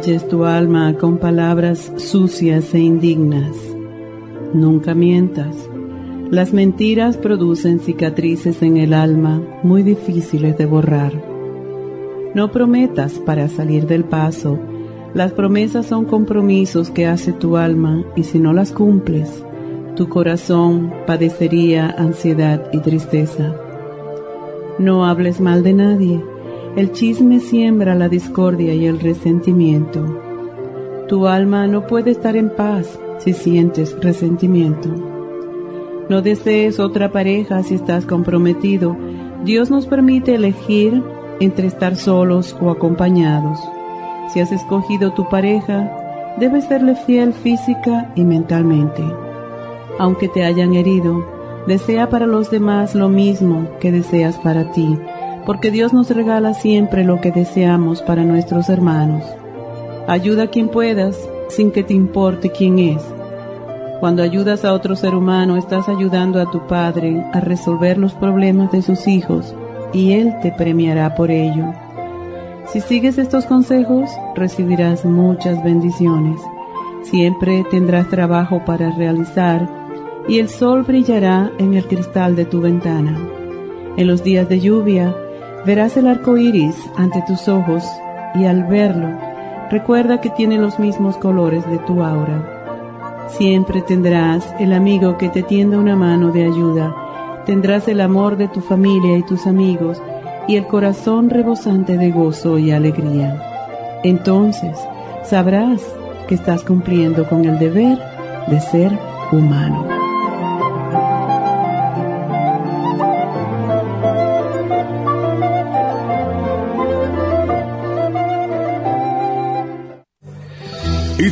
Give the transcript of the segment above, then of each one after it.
Tu alma con palabras sucias e indignas. Nunca mientas. Las mentiras producen cicatrices en el alma muy difíciles de borrar. No prometas para salir del paso. Las promesas son compromisos que hace tu alma y si no las cumples, tu corazón padecería ansiedad y tristeza. No hables mal de nadie el chisme siembra la discordia y el resentimiento. Tu alma no puede estar en paz si sientes resentimiento. No desees otra pareja si estás comprometido. Dios nos permite elegir entre estar solos o acompañados. Si has escogido tu pareja, debes serle fiel física y mentalmente. Aunque te hayan herido, desea para los demás lo mismo que deseas para ti porque Dios nos regala siempre lo que deseamos para nuestros hermanos. Ayuda a quien puedas sin que te importe quién es. Cuando ayudas a otro ser humano, estás ayudando a tu Padre a resolver los problemas de sus hijos y Él te premiará por ello. Si sigues estos consejos, recibirás muchas bendiciones. Siempre tendrás trabajo para realizar y el sol brillará en el cristal de tu ventana. En los días de lluvia, Verás el arco iris ante tus ojos y al verlo, recuerda que tiene los mismos colores de tu aura. Siempre tendrás el amigo que te tienda una mano de ayuda, tendrás el amor de tu familia y tus amigos y el corazón rebosante de gozo y alegría. Entonces sabrás que estás cumpliendo con el deber de ser humano.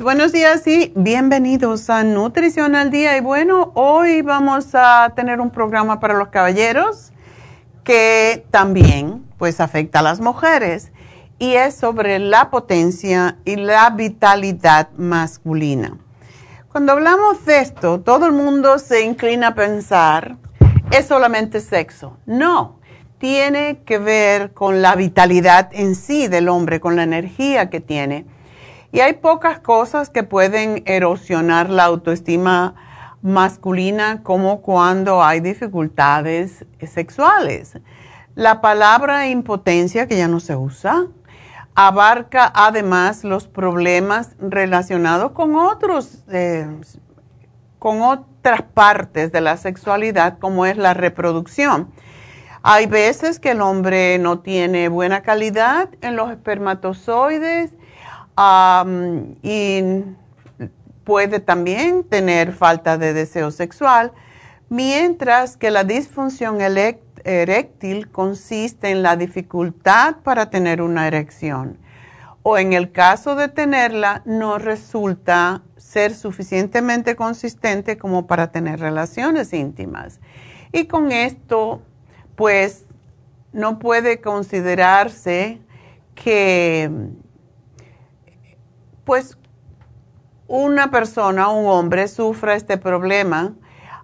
Buenos días y bienvenidos a Nutrición al Día. Y bueno, hoy vamos a tener un programa para los caballeros que también pues afecta a las mujeres y es sobre la potencia y la vitalidad masculina. Cuando hablamos de esto, todo el mundo se inclina a pensar, es solamente sexo. No, tiene que ver con la vitalidad en sí del hombre, con la energía que tiene y hay pocas cosas que pueden erosionar la autoestima masculina como cuando hay dificultades sexuales. La palabra impotencia, que ya no se usa, abarca además los problemas relacionados con otros, eh, con otras partes de la sexualidad, como es la reproducción. Hay veces que el hombre no tiene buena calidad en los espermatozoides y puede también tener falta de deseo sexual, mientras que la disfunción eréctil consiste en la dificultad para tener una erección o en el caso de tenerla no resulta ser suficientemente consistente como para tener relaciones íntimas. Y con esto, pues, no puede considerarse que pues una persona, un hombre, sufra este problema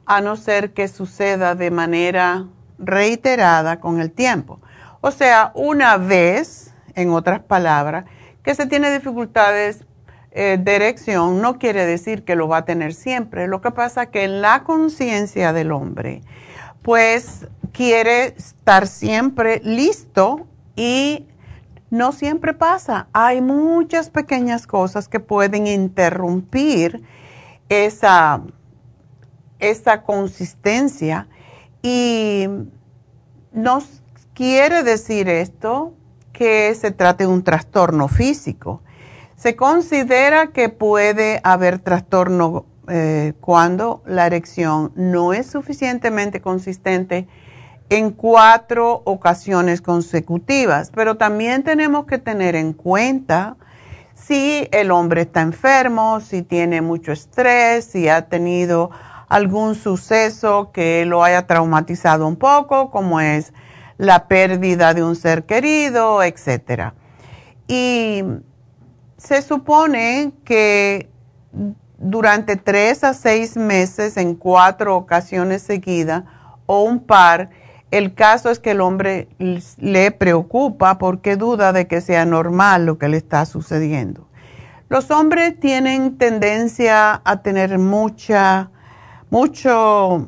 a no ser que suceda de manera reiterada con el tiempo. O sea, una vez, en otras palabras, que se tiene dificultades eh, de erección, no quiere decir que lo va a tener siempre. Lo que pasa es que la conciencia del hombre, pues quiere estar siempre listo y no siempre pasa. Hay muchas pequeñas cosas que pueden interrumpir esa, esa consistencia y nos quiere decir esto que se trate de un trastorno físico. Se considera que puede haber trastorno eh, cuando la erección no es suficientemente consistente en cuatro ocasiones consecutivas, pero también tenemos que tener en cuenta si el hombre está enfermo, si tiene mucho estrés, si ha tenido algún suceso que lo haya traumatizado un poco, como es la pérdida de un ser querido, etc. Y se supone que durante tres a seis meses en cuatro ocasiones seguidas o un par, el caso es que el hombre le preocupa porque duda de que sea normal lo que le está sucediendo. Los hombres tienen tendencia a tener mucha, mucho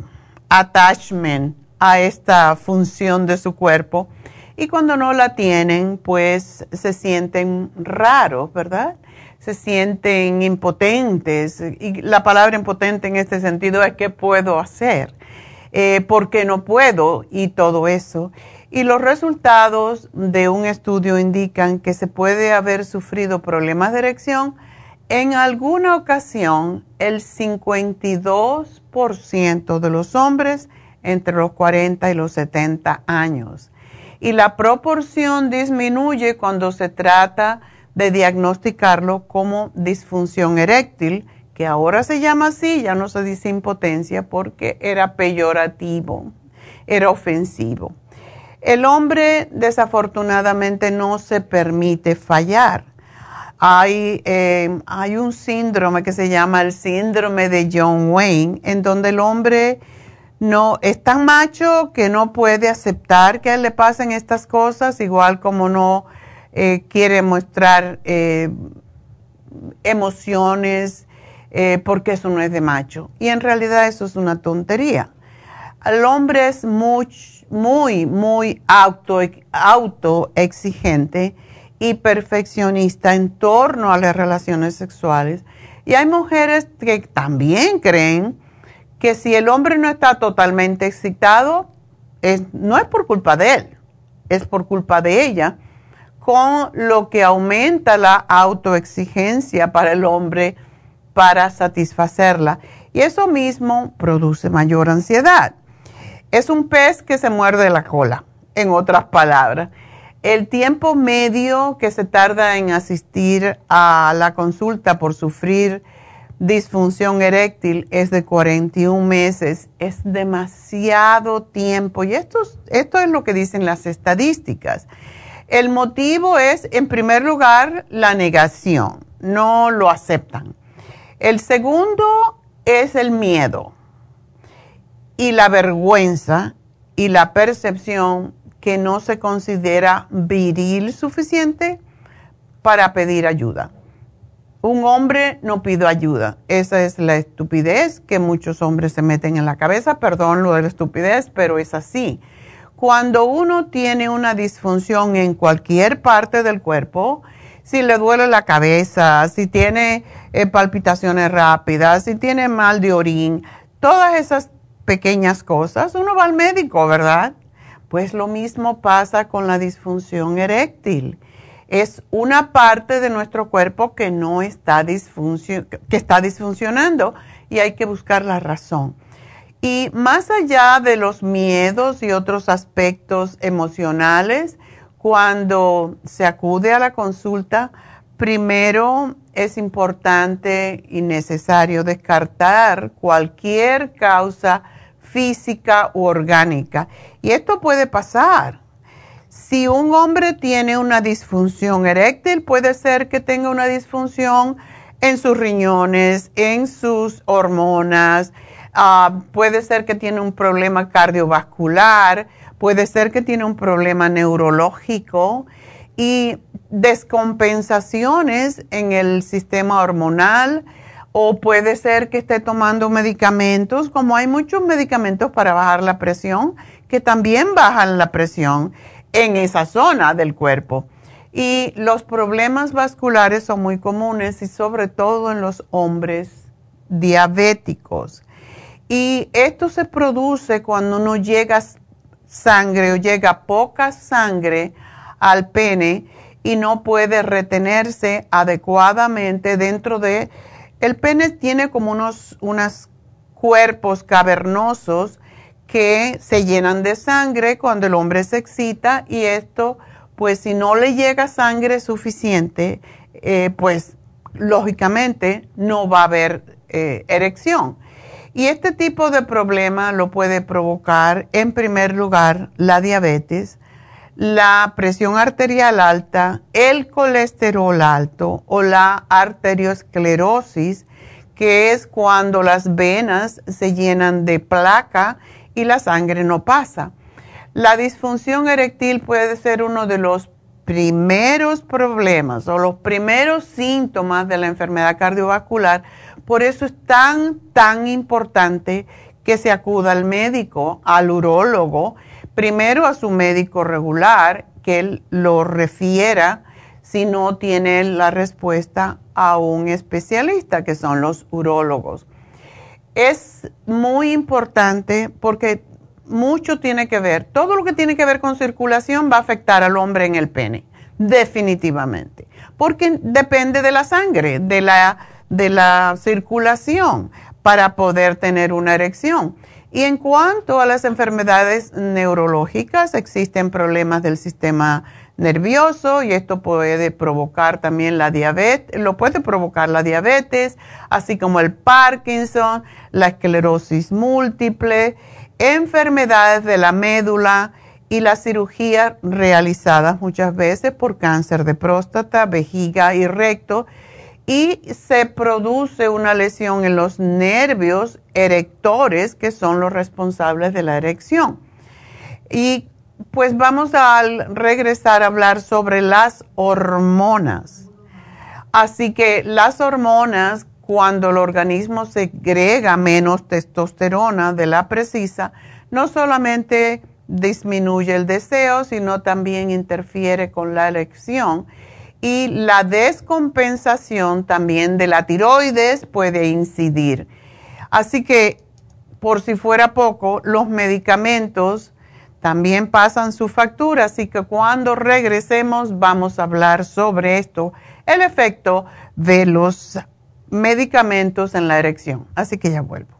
attachment a esta función de su cuerpo y cuando no la tienen, pues se sienten raros, ¿verdad? Se sienten impotentes y la palabra impotente en este sentido es ¿qué puedo hacer? Eh, porque no puedo y todo eso. Y los resultados de un estudio indican que se puede haber sufrido problemas de erección en alguna ocasión el 52% de los hombres entre los 40 y los 70 años. Y la proporción disminuye cuando se trata de diagnosticarlo como disfunción eréctil, que ahora se llama así, ya no se dice impotencia porque era peyorativo, era ofensivo. El hombre desafortunadamente no se permite fallar. Hay, eh, hay un síndrome que se llama el síndrome de John Wayne, en donde el hombre no es tan macho que no puede aceptar que a él le pasen estas cosas, igual como no eh, quiere mostrar eh, emociones eh, porque eso no es de macho. Y en realidad eso es una tontería. El hombre es muy, muy, muy auto, autoexigente y perfeccionista en torno a las relaciones sexuales. Y hay mujeres que también creen que si el hombre no está totalmente excitado, es, no es por culpa de él, es por culpa de ella, con lo que aumenta la autoexigencia para el hombre para satisfacerla. Y eso mismo produce mayor ansiedad. Es un pez que se muerde la cola, en otras palabras. El tiempo medio que se tarda en asistir a la consulta por sufrir disfunción eréctil es de 41 meses. Es demasiado tiempo. Y esto, esto es lo que dicen las estadísticas. El motivo es, en primer lugar, la negación. No lo aceptan. El segundo es el miedo y la vergüenza y la percepción que no se considera viril suficiente para pedir ayuda. Un hombre no pide ayuda. Esa es la estupidez que muchos hombres se meten en la cabeza. Perdón lo de la estupidez, pero es así. Cuando uno tiene una disfunción en cualquier parte del cuerpo, si le duele la cabeza, si tiene eh, palpitaciones rápidas, si tiene mal de orín, todas esas pequeñas cosas, uno va al médico, ¿verdad? Pues lo mismo pasa con la disfunción eréctil es una parte de nuestro cuerpo que no está, que está disfuncionando y hay que buscar la razón. Y más allá de los miedos y otros aspectos emocionales, cuando se acude a la consulta, primero es importante y necesario descartar cualquier causa física u orgánica. Y esto puede pasar si un hombre tiene una disfunción eréctil, puede ser que tenga una disfunción en sus riñones, en sus hormonas, ah, puede ser que tiene un problema cardiovascular, puede ser que tiene un problema neurológico y descompensaciones en el sistema hormonal o puede ser que esté tomando medicamentos, como hay muchos medicamentos para bajar la presión, que también bajan la presión en esa zona del cuerpo. Y los problemas vasculares son muy comunes y sobre todo en los hombres diabéticos. Y esto se produce cuando no llega sangre o llega poca sangre al pene y no puede retenerse adecuadamente dentro de... El pene tiene como unos cuerpos cavernosos que se llenan de sangre cuando el hombre se excita y esto, pues si no le llega sangre suficiente, eh, pues lógicamente no va a haber eh, erección. Y este tipo de problema lo puede provocar, en primer lugar, la diabetes, la presión arterial alta, el colesterol alto o la arteriosclerosis, que es cuando las venas se llenan de placa y la sangre no pasa. La disfunción eréctil puede ser uno de los primeros problemas o los primeros síntomas de la enfermedad cardiovascular. Por eso es tan, tan importante que se acuda al médico, al urólogo, primero a su médico regular, que él lo refiera si no tiene la respuesta a un especialista, que son los urólogos. Es muy importante porque mucho tiene que ver, todo lo que tiene que ver con circulación va a afectar al hombre en el pene, definitivamente, porque depende de la sangre, de la, de la circulación para poder tener una erección. Y en cuanto a las enfermedades neurológicas, existen problemas del sistema nervioso y esto puede provocar también la diabetes, lo puede provocar la diabetes, así como el Parkinson, la esclerosis múltiple, enfermedades de la médula y la cirugía realizadas muchas veces por cáncer de próstata, vejiga y recto y se produce una lesión en los nervios erectores que son los responsables de la erección. Y pues vamos a regresar a hablar sobre las hormonas. Así que las hormonas, cuando el organismo segrega menos testosterona de la precisa, no solamente disminuye el deseo, sino también interfiere con la erección. Y la descompensación también de la tiroides puede incidir. Así que, por si fuera poco, los medicamentos también pasan su factura, así que cuando regresemos vamos a hablar sobre esto, el efecto de los medicamentos en la erección. Así que ya vuelvo.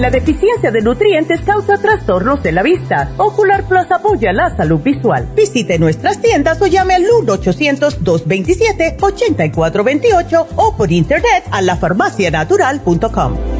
La deficiencia de nutrientes causa trastornos de la vista. Ocular Plus apoya la salud visual. Visite nuestras tiendas o llame al 1-800-227-8428 o por internet a lafarmacianatural.com.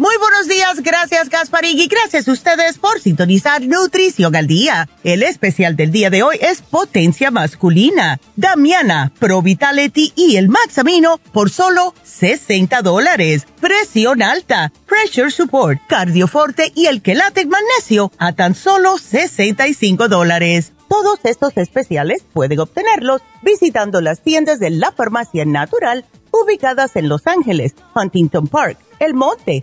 Muy buenos días, gracias Gasparín y gracias a ustedes por sintonizar Nutrición al Día. El especial del día de hoy es Potencia Masculina, Damiana, Pro Vitality y el Maxamino por solo 60 dólares. Presión alta, Pressure Support, Cardioforte y el Quelate Magnesio a tan solo 65 dólares. Todos estos especiales pueden obtenerlos visitando las tiendas de la Farmacia Natural ubicadas en Los Ángeles, Huntington Park, El Monte,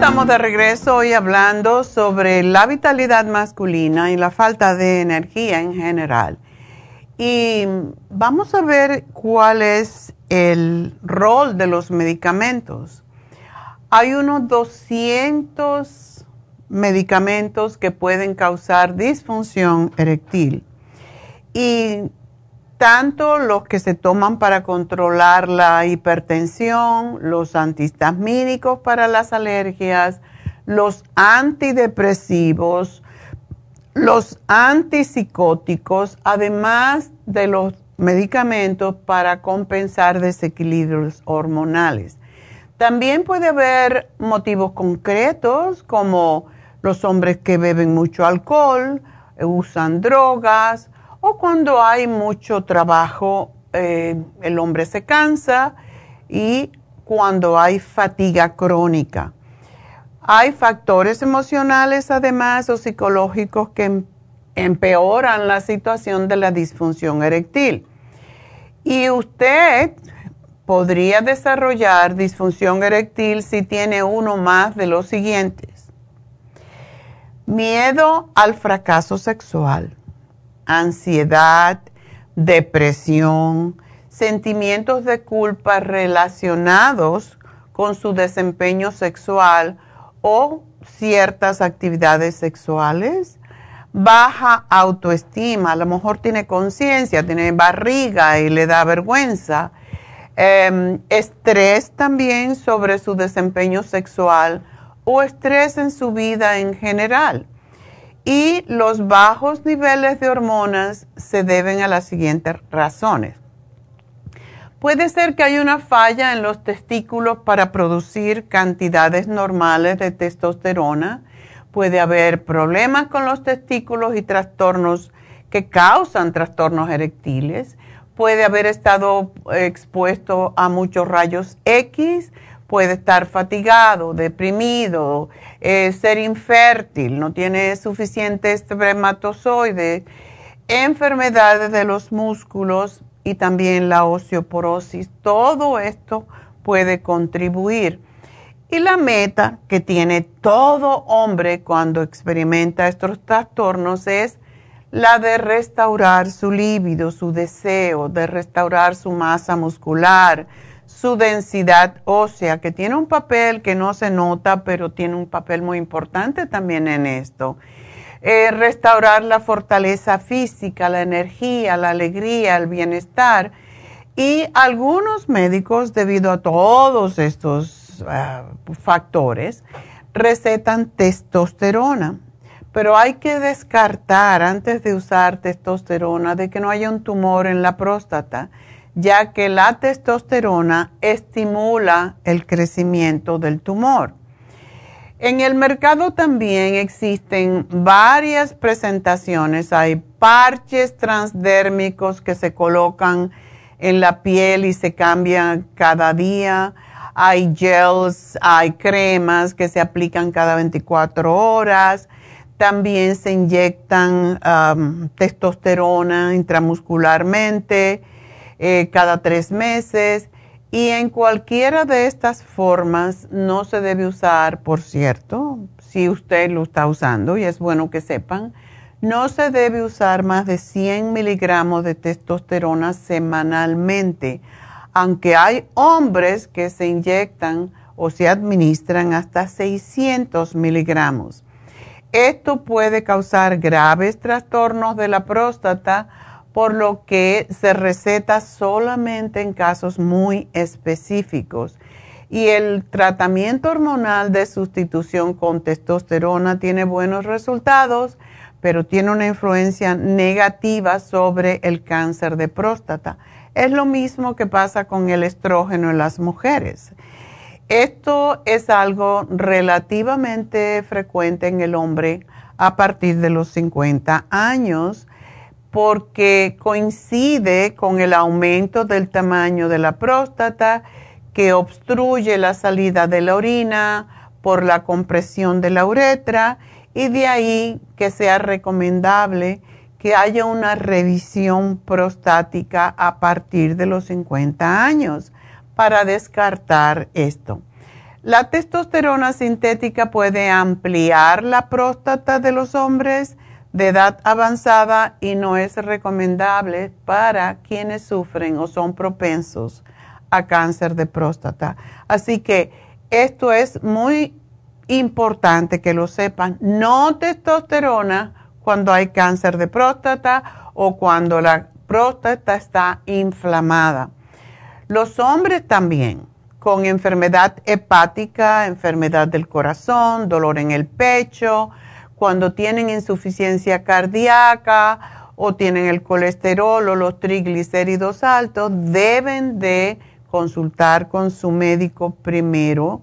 Estamos de regreso hoy hablando sobre la vitalidad masculina y la falta de energía en general. Y vamos a ver cuál es el rol de los medicamentos. Hay unos 200 medicamentos que pueden causar disfunción eréctil. Y tanto los que se toman para controlar la hipertensión, los antihistamínicos para las alergias, los antidepresivos, los antipsicóticos, además de los medicamentos para compensar desequilibrios hormonales. También puede haber motivos concretos como los hombres que beben mucho alcohol, usan drogas, o cuando hay mucho trabajo, eh, el hombre se cansa y cuando hay fatiga crónica. Hay factores emocionales además o psicológicos que em, empeoran la situación de la disfunción eréctil. Y usted podría desarrollar disfunción eréctil si tiene uno más de los siguientes. Miedo al fracaso sexual ansiedad, depresión, sentimientos de culpa relacionados con su desempeño sexual o ciertas actividades sexuales, baja autoestima, a lo mejor tiene conciencia, tiene barriga y le da vergüenza, em, estrés también sobre su desempeño sexual o estrés en su vida en general. Y los bajos niveles de hormonas se deben a las siguientes razones. Puede ser que haya una falla en los testículos para producir cantidades normales de testosterona puede haber problemas con los testículos y trastornos que causan trastornos erectiles, puede haber estado expuesto a muchos rayos X, puede estar fatigado, deprimido, eh, ser infértil, no tiene suficientes espermatozoides, enfermedades de los músculos y también la osteoporosis. Todo esto puede contribuir. Y la meta que tiene todo hombre cuando experimenta estos trastornos es la de restaurar su líbido, su deseo, de restaurar su masa muscular, su densidad ósea, que tiene un papel que no se nota, pero tiene un papel muy importante también en esto. Eh, restaurar la fortaleza física, la energía, la alegría, el bienestar. Y algunos médicos, debido a todos estos ah, factores, recetan testosterona. Pero hay que descartar antes de usar testosterona de que no haya un tumor en la próstata ya que la testosterona estimula el crecimiento del tumor. En el mercado también existen varias presentaciones. Hay parches transdérmicos que se colocan en la piel y se cambian cada día. Hay gels, hay cremas que se aplican cada 24 horas. También se inyectan um, testosterona intramuscularmente eh, cada tres meses y en cualquiera de estas formas no se debe usar, por cierto, si usted lo está usando y es bueno que sepan, no se debe usar más de 100 miligramos de testosterona semanalmente, aunque hay hombres que se inyectan o se administran hasta 600 miligramos. Esto puede causar graves trastornos de la próstata, por lo que se receta solamente en casos muy específicos. Y el tratamiento hormonal de sustitución con testosterona tiene buenos resultados, pero tiene una influencia negativa sobre el cáncer de próstata. Es lo mismo que pasa con el estrógeno en las mujeres. Esto es algo relativamente frecuente en el hombre a partir de los 50 años porque coincide con el aumento del tamaño de la próstata que obstruye la salida de la orina por la compresión de la uretra y de ahí que sea recomendable que haya una revisión prostática a partir de los 50 años para descartar esto. La testosterona sintética puede ampliar la próstata de los hombres, de edad avanzada y no es recomendable para quienes sufren o son propensos a cáncer de próstata. Así que esto es muy importante que lo sepan. No testosterona cuando hay cáncer de próstata o cuando la próstata está inflamada. Los hombres también, con enfermedad hepática, enfermedad del corazón, dolor en el pecho, cuando tienen insuficiencia cardíaca o tienen el colesterol o los triglicéridos altos, deben de consultar con su médico primero.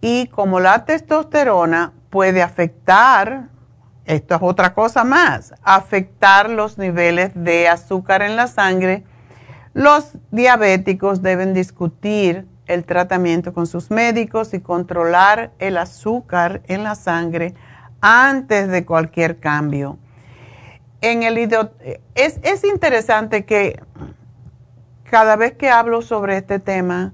Y como la testosterona puede afectar, esto es otra cosa más, afectar los niveles de azúcar en la sangre, los diabéticos deben discutir el tratamiento con sus médicos y controlar el azúcar en la sangre antes de cualquier cambio. En el es, es interesante que cada vez que hablo sobre este tema,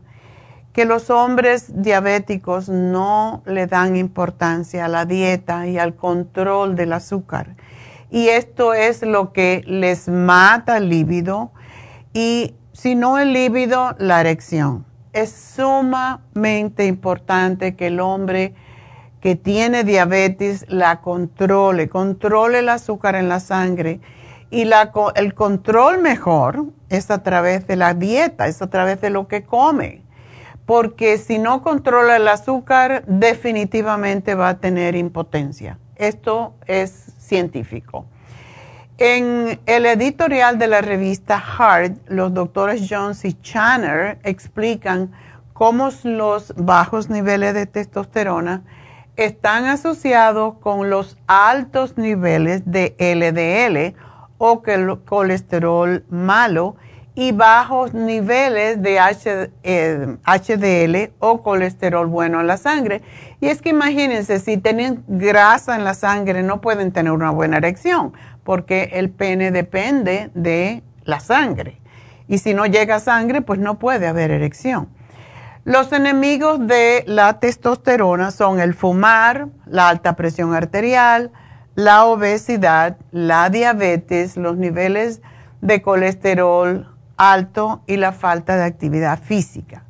que los hombres diabéticos no le dan importancia a la dieta y al control del azúcar. Y esto es lo que les mata el líbido y si no el líbido, la erección. Es sumamente importante que el hombre que tiene diabetes la controle, controle el azúcar en la sangre. Y la, el control mejor es a través de la dieta, es a través de lo que come. Porque si no controla el azúcar, definitivamente va a tener impotencia. Esto es científico. En el editorial de la revista Heart, los doctores Jones y Channer explican cómo los bajos niveles de testosterona están asociados con los altos niveles de LDL o colesterol malo y bajos niveles de HDL eh, o colesterol bueno en la sangre. Y es que imagínense, si tienen grasa en la sangre no pueden tener una buena erección porque el pene depende de la sangre. Y si no llega sangre, pues no puede haber erección. Los enemigos de la testosterona son el fumar, la alta presión arterial, la obesidad, la diabetes, los niveles de colesterol alto y la falta de actividad física.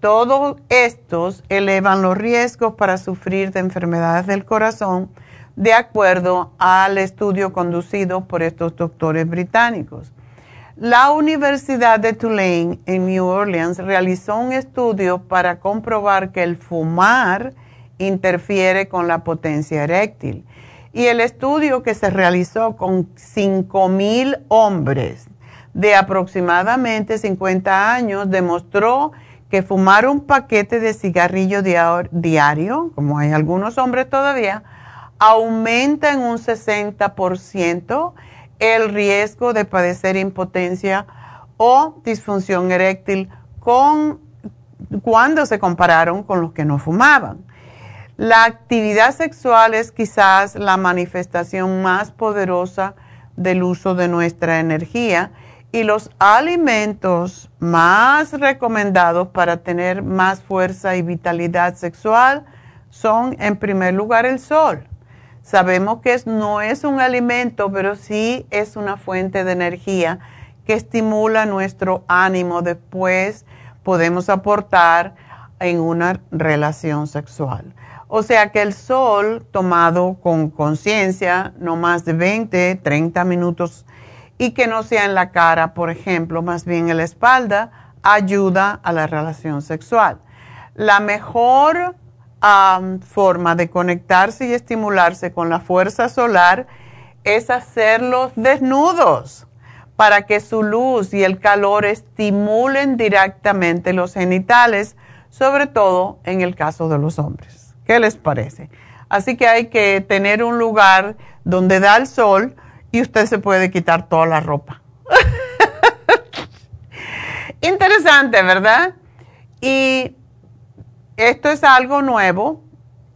Todos estos elevan los riesgos para sufrir de enfermedades del corazón, de acuerdo al estudio conducido por estos doctores británicos. La Universidad de Tulane en New Orleans realizó un estudio para comprobar que el fumar interfiere con la potencia eréctil. Y el estudio que se realizó con 5.000 hombres de aproximadamente 50 años demostró que fumar un paquete de cigarrillo diario, como hay algunos hombres todavía, aumenta en un 60% el riesgo de padecer impotencia o disfunción eréctil con, cuando se compararon con los que no fumaban. La actividad sexual es quizás la manifestación más poderosa del uso de nuestra energía y los alimentos más recomendados para tener más fuerza y vitalidad sexual son en primer lugar el sol. Sabemos que no es un alimento, pero sí es una fuente de energía que estimula nuestro ánimo. Después podemos aportar en una relación sexual. O sea que el sol tomado con conciencia, no más de 20, 30 minutos, y que no sea en la cara, por ejemplo, más bien en la espalda, ayuda a la relación sexual. La mejor forma de conectarse y estimularse con la fuerza solar es hacerlos desnudos para que su luz y el calor estimulen directamente los genitales, sobre todo en el caso de los hombres. ¿Qué les parece? Así que hay que tener un lugar donde da el sol y usted se puede quitar toda la ropa. Interesante, ¿verdad? Y esto es algo nuevo,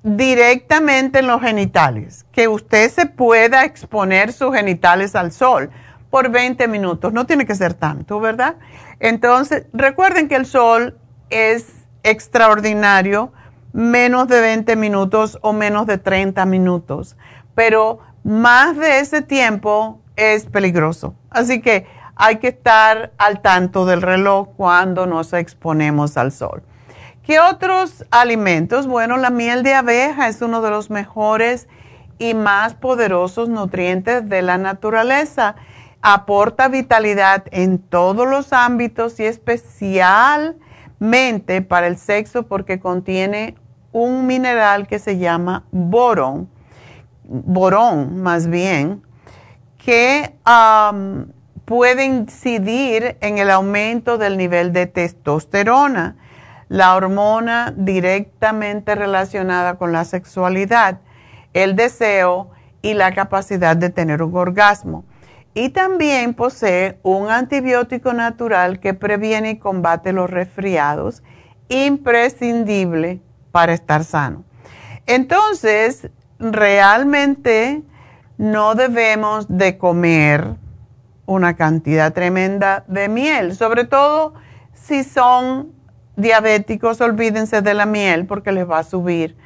directamente en los genitales, que usted se pueda exponer sus genitales al sol por 20 minutos, no tiene que ser tanto, ¿verdad? Entonces, recuerden que el sol es extraordinario, menos de 20 minutos o menos de 30 minutos, pero más de ese tiempo es peligroso. Así que hay que estar al tanto del reloj cuando nos exponemos al sol. ¿Qué otros alimentos? Bueno, la miel de abeja es uno de los mejores y más poderosos nutrientes de la naturaleza. Aporta vitalidad en todos los ámbitos y especialmente para el sexo porque contiene un mineral que se llama borón, borón más bien, que puede incidir en el aumento del nivel de testosterona la hormona directamente relacionada con la sexualidad, el deseo y la capacidad de tener un orgasmo. Y también posee un antibiótico natural que previene y combate los resfriados, imprescindible para estar sano. Entonces, realmente no debemos de comer una cantidad tremenda de miel, sobre todo si son diabéticos, olvídense de la miel porque les va a subir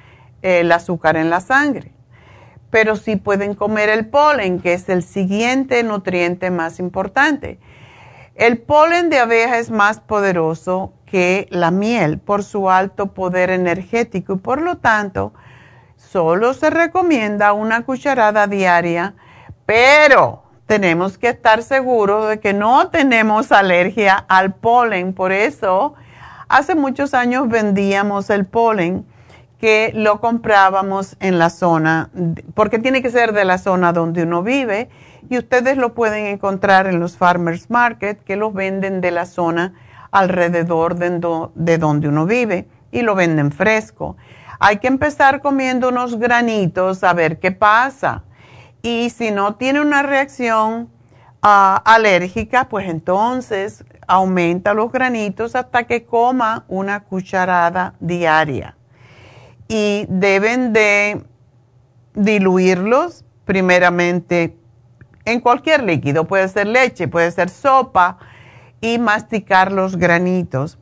el azúcar en la sangre. Pero sí pueden comer el polen, que es el siguiente nutriente más importante. El polen de abeja es más poderoso que la miel por su alto poder energético y por lo tanto solo se recomienda una cucharada diaria, pero tenemos que estar seguros de que no tenemos alergia al polen. Por eso Hace muchos años vendíamos el polen que lo comprábamos en la zona, porque tiene que ser de la zona donde uno vive, y ustedes lo pueden encontrar en los farmers market que los venden de la zona alrededor de, donde uno vive y lo venden fresco. Hay que empezar comiendo unos granitos a ver qué pasa. Y si no tiene una reacción ah, alérgica, pues entonces aumenta los granitos hasta que coma una cucharada diaria. Y deben de diluirlos primeramente en cualquier líquido, puede ser leche, puede ser sopa, y masticar los granitos.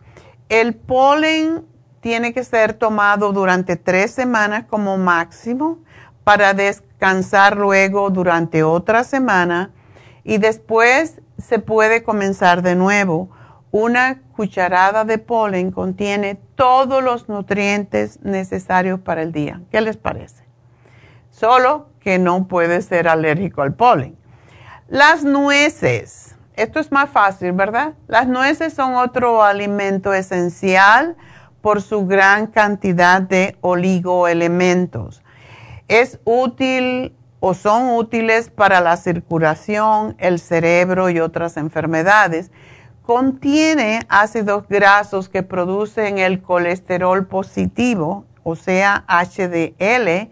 El polen tiene que ser tomado durante tres semanas como máximo para descansar luego durante otra semana y después se puede comenzar de nuevo. Una cucharada de polen contiene todos los nutrientes necesarios para el día. ¿Qué les parece? Solo que no puede ser alérgico al polen. Las nueces. Esto es más fácil, ¿verdad? Las nueces son otro alimento esencial por su gran cantidad de oligoelementos. Es útil o son útiles para la circulación, el cerebro y otras enfermedades. Contiene ácidos grasos que producen el colesterol positivo, o sea, HDL,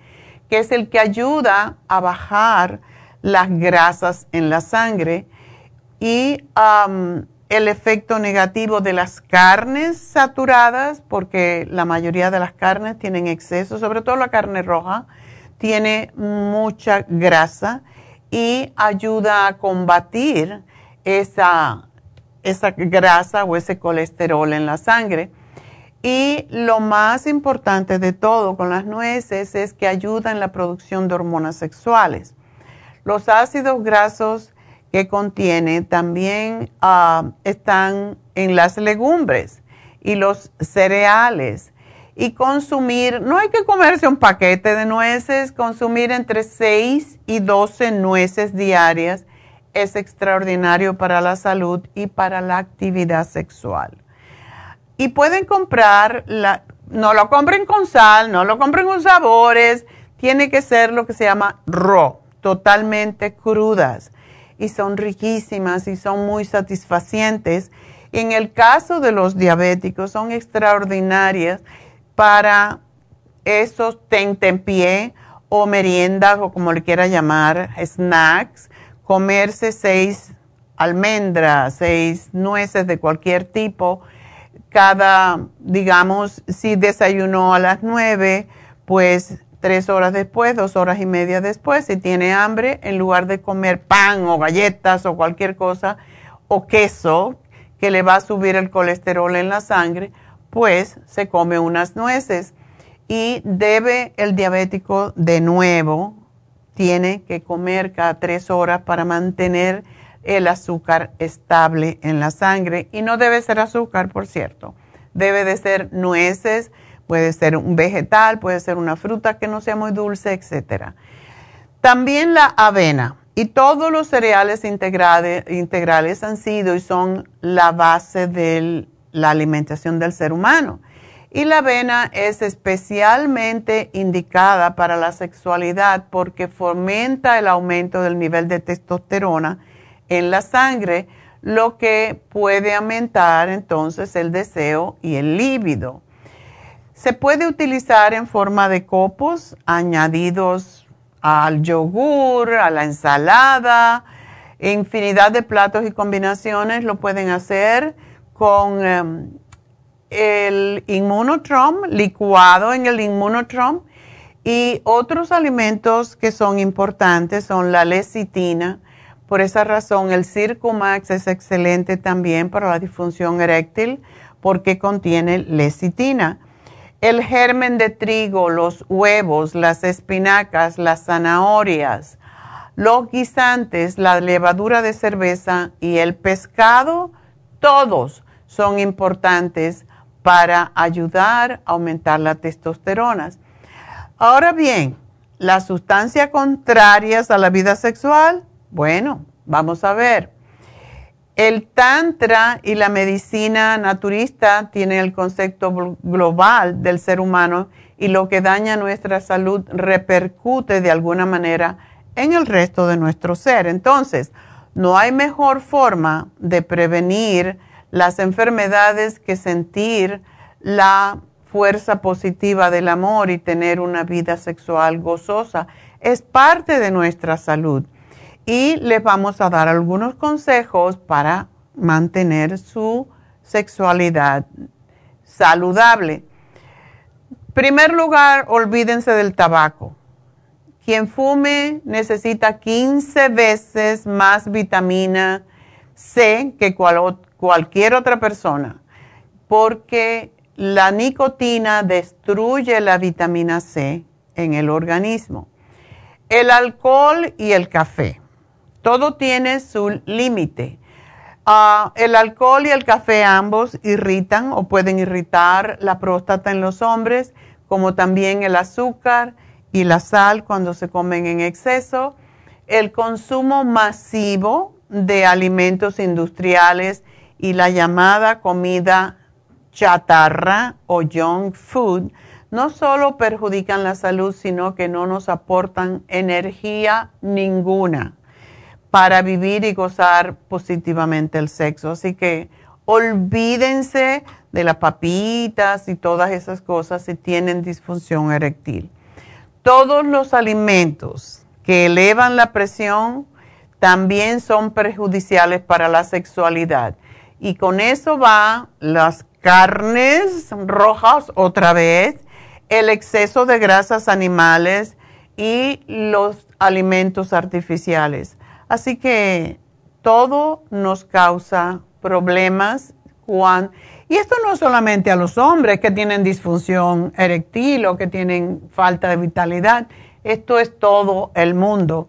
que es el que ayuda a bajar las grasas en la sangre y el efecto negativo de las carnes saturadas, porque la mayoría de las carnes tienen exceso, sobre todo la carne roja, tiene mucha grasa y ayuda a combatir esa, esa grasa o ese colesterol en la sangre. Y lo más importante de todo con las nueces es que ayuda en la producción de hormonas sexuales. Los ácidos grasos que contiene también ah, están en las legumbres y los cereales. Y consumir, no hay que comerse un paquete de nueces, consumir entre 6 y 12 nueces diarias es extraordinario para la salud y para la actividad sexual. Y pueden comprar, no lo compren con sal, no lo compren con sabores, tiene que ser lo que se llama raw totalmente crudas y son riquísimas y son muy satisfacientes. En el caso de los diabéticos son extraordinarias para esos tentempié o meriendas o como le quiera llamar, snacks, comerse seis almendras, seis nueces de cualquier tipo, cada, digamos, si desayunó a las nueve, pues tres horas después, dos horas y media después, si tiene hambre, en lugar de comer pan o galletas o cualquier cosa, o queso que le va a subir el colesterol en la sangre, pues se come unas nueces. Y debe el diabético de nuevo, tiene que comer cada tres horas para mantener el azúcar estable en la sangre. Y no debe ser azúcar, por cierto. Debe de ser nueces, Puede ser un vegetal, puede ser una fruta que no sea muy dulce, etc. También la avena y todos los cereales integrales, han sido y son la base de la alimentación del ser humano. Y la avena es especialmente indicada para la sexualidad porque fomenta el aumento del nivel de testosterona en la sangre, lo que puede aumentar entonces el deseo y el líbido. Se puede utilizar en forma de copos añadidos al yogur, a la ensalada, infinidad de platos y combinaciones lo pueden hacer con em, el inmunotrom, licuado en el inmunotrom. Y otros alimentos que son importantes son la lecitina. Por esa razón, el Circumax es excelente también para la disfunción eréctil porque contiene lecitina el germen de trigo, los huevos, las espinacas, las zanahorias, los guisantes, la levadura de cerveza y el pescado, todos son importantes para ayudar a aumentar la testosterona. Ahora bien, las sustancias contrarias a la vida sexual, bueno, vamos a ver. El Tantra y la medicina naturista tienen el concepto global del ser humano y lo que daña nuestra salud repercute de alguna manera en el resto de nuestro ser. Entonces, no hay mejor forma de prevenir las enfermedades que sentir la fuerza positiva del amor y tener una vida sexual gozosa. Es parte de nuestra salud. Y les vamos a dar algunos consejos para mantener su sexualidad saludable. Primer lugar, olvídense del tabaco. Quien fume necesita 15 veces más vitamina C que cualquier otra persona, porque la nicotina destruye la vitamina C en el organismo. El alcohol y el café, todo tiene su límite. Ah, el alcohol y el café ambos irritan o pueden irritar la próstata en los hombres, como también el azúcar y la sal cuando se comen en exceso. El consumo masivo de alimentos industriales y la llamada comida chatarra o junk food no solo perjudican la salud, sino que no nos aportan energía ninguna para vivir y gozar positivamente el sexo. Así que olvídense de las papitas y todas esas cosas si tienen disfunción eréctil. Todos los alimentos que elevan la presión también son perjudiciales para la sexualidad. Y con eso va las carnes rojas otra vez, el exceso de grasas animales y los alimentos artificiales. Así que todo nos causa problemas y esto no solamente a los hombres que tienen disfunción eréctil o que tienen falta de vitalidad, esto es todo el mundo.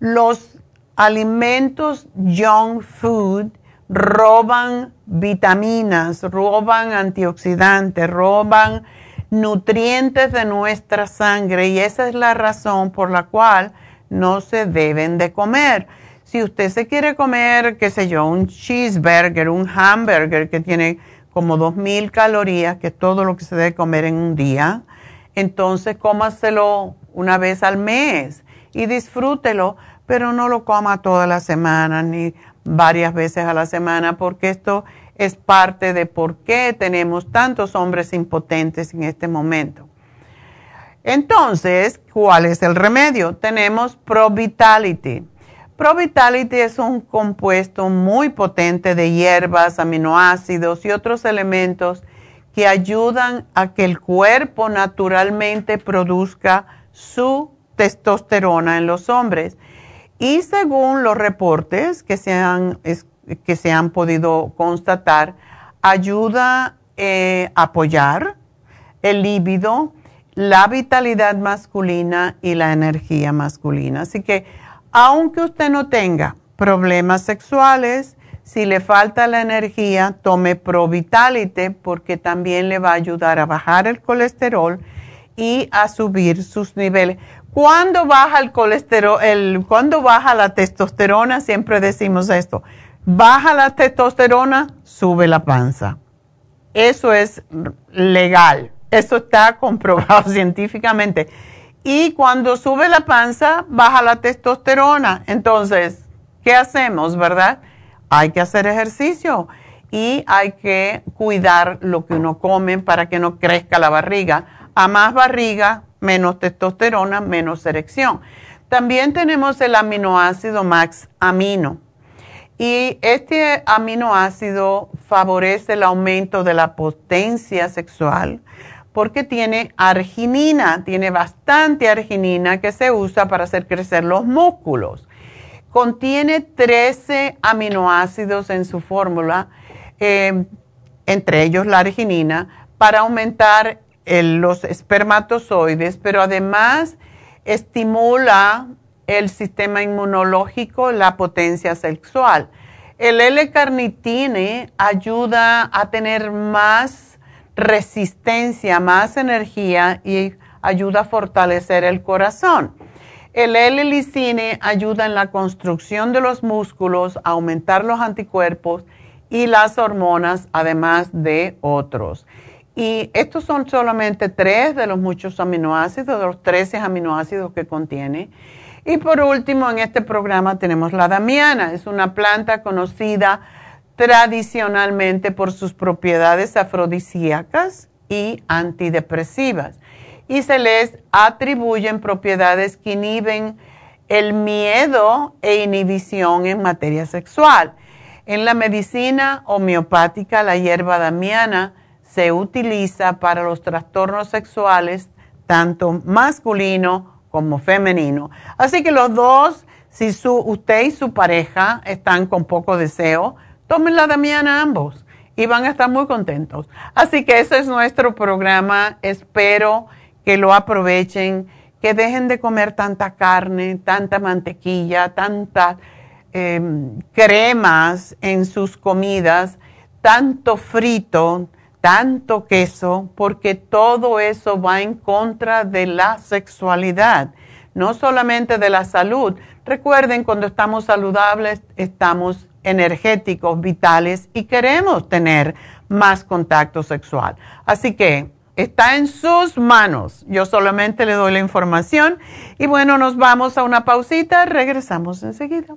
Los alimentos junk food roban vitaminas, roban antioxidantes, roban nutrientes de nuestra sangre y esa es la razón por la cual no se deben de comer. Si usted se quiere comer, qué sé yo, un cheeseburger, un hamburger que tiene como 2.000 calorías, que es todo lo que se debe comer en un día, entonces cómaselo una vez al mes y disfrútelo, pero no lo coma toda la semana ni varias veces a la semana, porque esto es parte de por qué tenemos tantos hombres impotentes en este momento. Entonces, ¿cuál es el remedio? Tenemos Pro Vitality. Pro Vitality es un compuesto muy potente de hierbas, aminoácidos y otros elementos que ayudan a que el cuerpo naturalmente produzca su testosterona en los hombres. Y según los reportes que se han, que se han podido constatar, ayuda a eh, apoyar el líbido, la vitalidad masculina y la energía masculina. Así que aunque usted no tenga problemas sexuales, si le falta la energía, tome Pro Vitality porque también le va a ayudar a bajar el colesterol y a subir sus niveles. Cuando baja el colesterol, cuando baja la testosterona, siempre decimos esto, baja la testosterona, sube la panza. Eso es legal, eso está comprobado científicamente. Y cuando sube la panza, baja la testosterona. Entonces, ¿qué hacemos, verdad? Hay que hacer ejercicio y hay que cuidar lo que uno come para que no crezca la barriga. A más barriga, menos testosterona, menos erección. También tenemos el aminoácido Max Amino. Y este aminoácido favorece el aumento de la potencia sexual porque tiene arginina, tiene bastante arginina que se usa para hacer crecer los músculos. Contiene 13 aminoácidos en su fórmula, eh, entre ellos la arginina, para aumentar los espermatozoides, pero además estimula el sistema inmunológico, la potencia sexual. El L-carnitine ayuda a tener más resistencia, más energía y ayuda a fortalecer el corazón. El L-licine ayuda en la construcción de los músculos, aumentar los anticuerpos y las hormonas, además de otros. Y estos son solamente tres de los muchos aminoácidos, de los 13 aminoácidos que contiene. Y por último, en este programa tenemos la damiana. Es una planta conocida tradicionalmente por sus propiedades afrodisíacas y antidepresivas. Y se les atribuyen propiedades que inhiben el miedo e inhibición en materia sexual. En la medicina homeopática, la hierba damiana se utiliza para los trastornos sexuales, tanto masculino como femenino. Así que los dos, si su, usted y su pareja están con poco deseo, tomen la damiana ambos y van a estar muy contentos. Así que ese es nuestro programa. Espero que lo aprovechen, que dejen de comer tanta carne, tanta mantequilla, tantas em, cremas en sus comidas, tanto frito, tanto queso, porque todo eso va en contra de la sexualidad, no solamente de la salud. Recuerden, cuando estamos saludables, estamos energéticos, vitales y queremos tener más contacto sexual. Así que está en sus manos. Yo solamente le doy la información y bueno, nos vamos a una pausita, regresamos enseguida.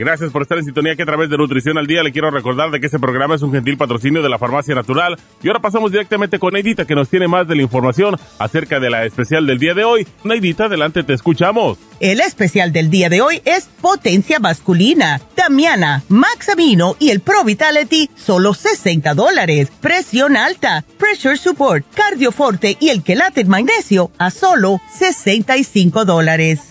Gracias por estar en sintonía que a través de Nutrición al Día le quiero recordar de que este programa es un gentil patrocinio de la Farmacia Natural. Y ahora pasamos directamente con Neidita que nos tiene más de la información acerca de la especial del día de hoy. Neidita, adelante, te escuchamos. El especial del día de hoy es potencia masculina. Damiana, Max Amino y el Pro Vitality, solo 60 dólares. Presión alta, Pressure Support, Cardioforte y el Quelate Magnesio a solo 65 dólares.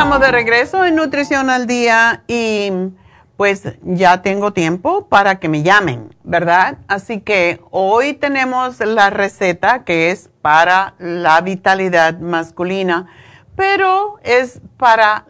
Estamos de regreso en Nutrición al Día y pues ya tengo tiempo para que me llamen, ¿verdad? Así que hoy tenemos la receta que es para la vitalidad masculina, pero es para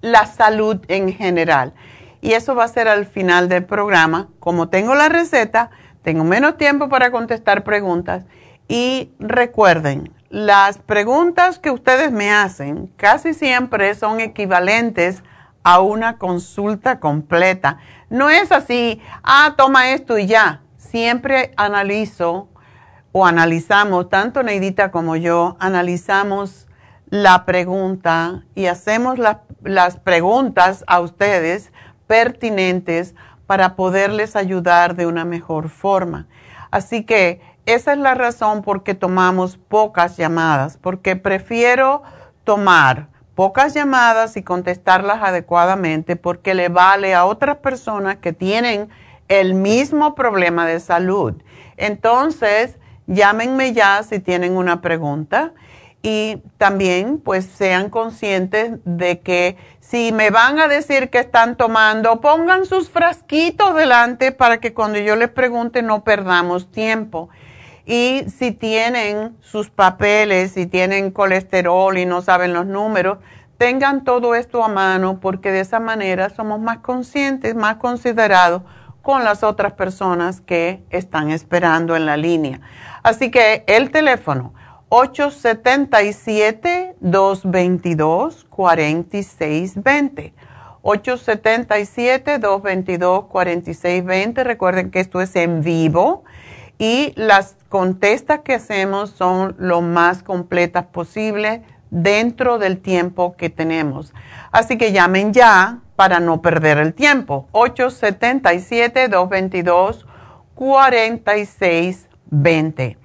la salud en general. Y eso va a ser al final del programa. Como tengo la receta, tengo menos tiempo para contestar preguntas. Y recuerden, las preguntas que ustedes me hacen casi siempre son equivalentes a una consulta completa. No es así, ah, toma esto y ya. Siempre analizo o analizamos, tanto Neidita como yo, analizamos la pregunta y hacemos las preguntas a ustedes pertinentes para poderles ayudar de una mejor forma. Así que esa es la razón por qué tomamos pocas llamadas, porque prefiero tomar pocas llamadas y contestarlas adecuadamente porque le vale a otras personas que tienen el mismo problema de salud. Entonces, llámenme ya si tienen una pregunta y también pues sean conscientes de que si me van a decir que están tomando, pongan sus frasquitos delante para que cuando yo les pregunte no perdamos tiempo. Y si tienen sus papeles, si tienen colesterol y no saben los números, tengan todo esto a mano porque de esa manera somos más conscientes, más considerados con las otras personas que están esperando en la línea. Así que el teléfono 877-222-4620. 877-222-4620. Recuerden que esto es en vivo y las contestas que hacemos son lo más completas posible dentro del tiempo que tenemos. Así que llamen ya para no perder el tiempo. 877-222-4620.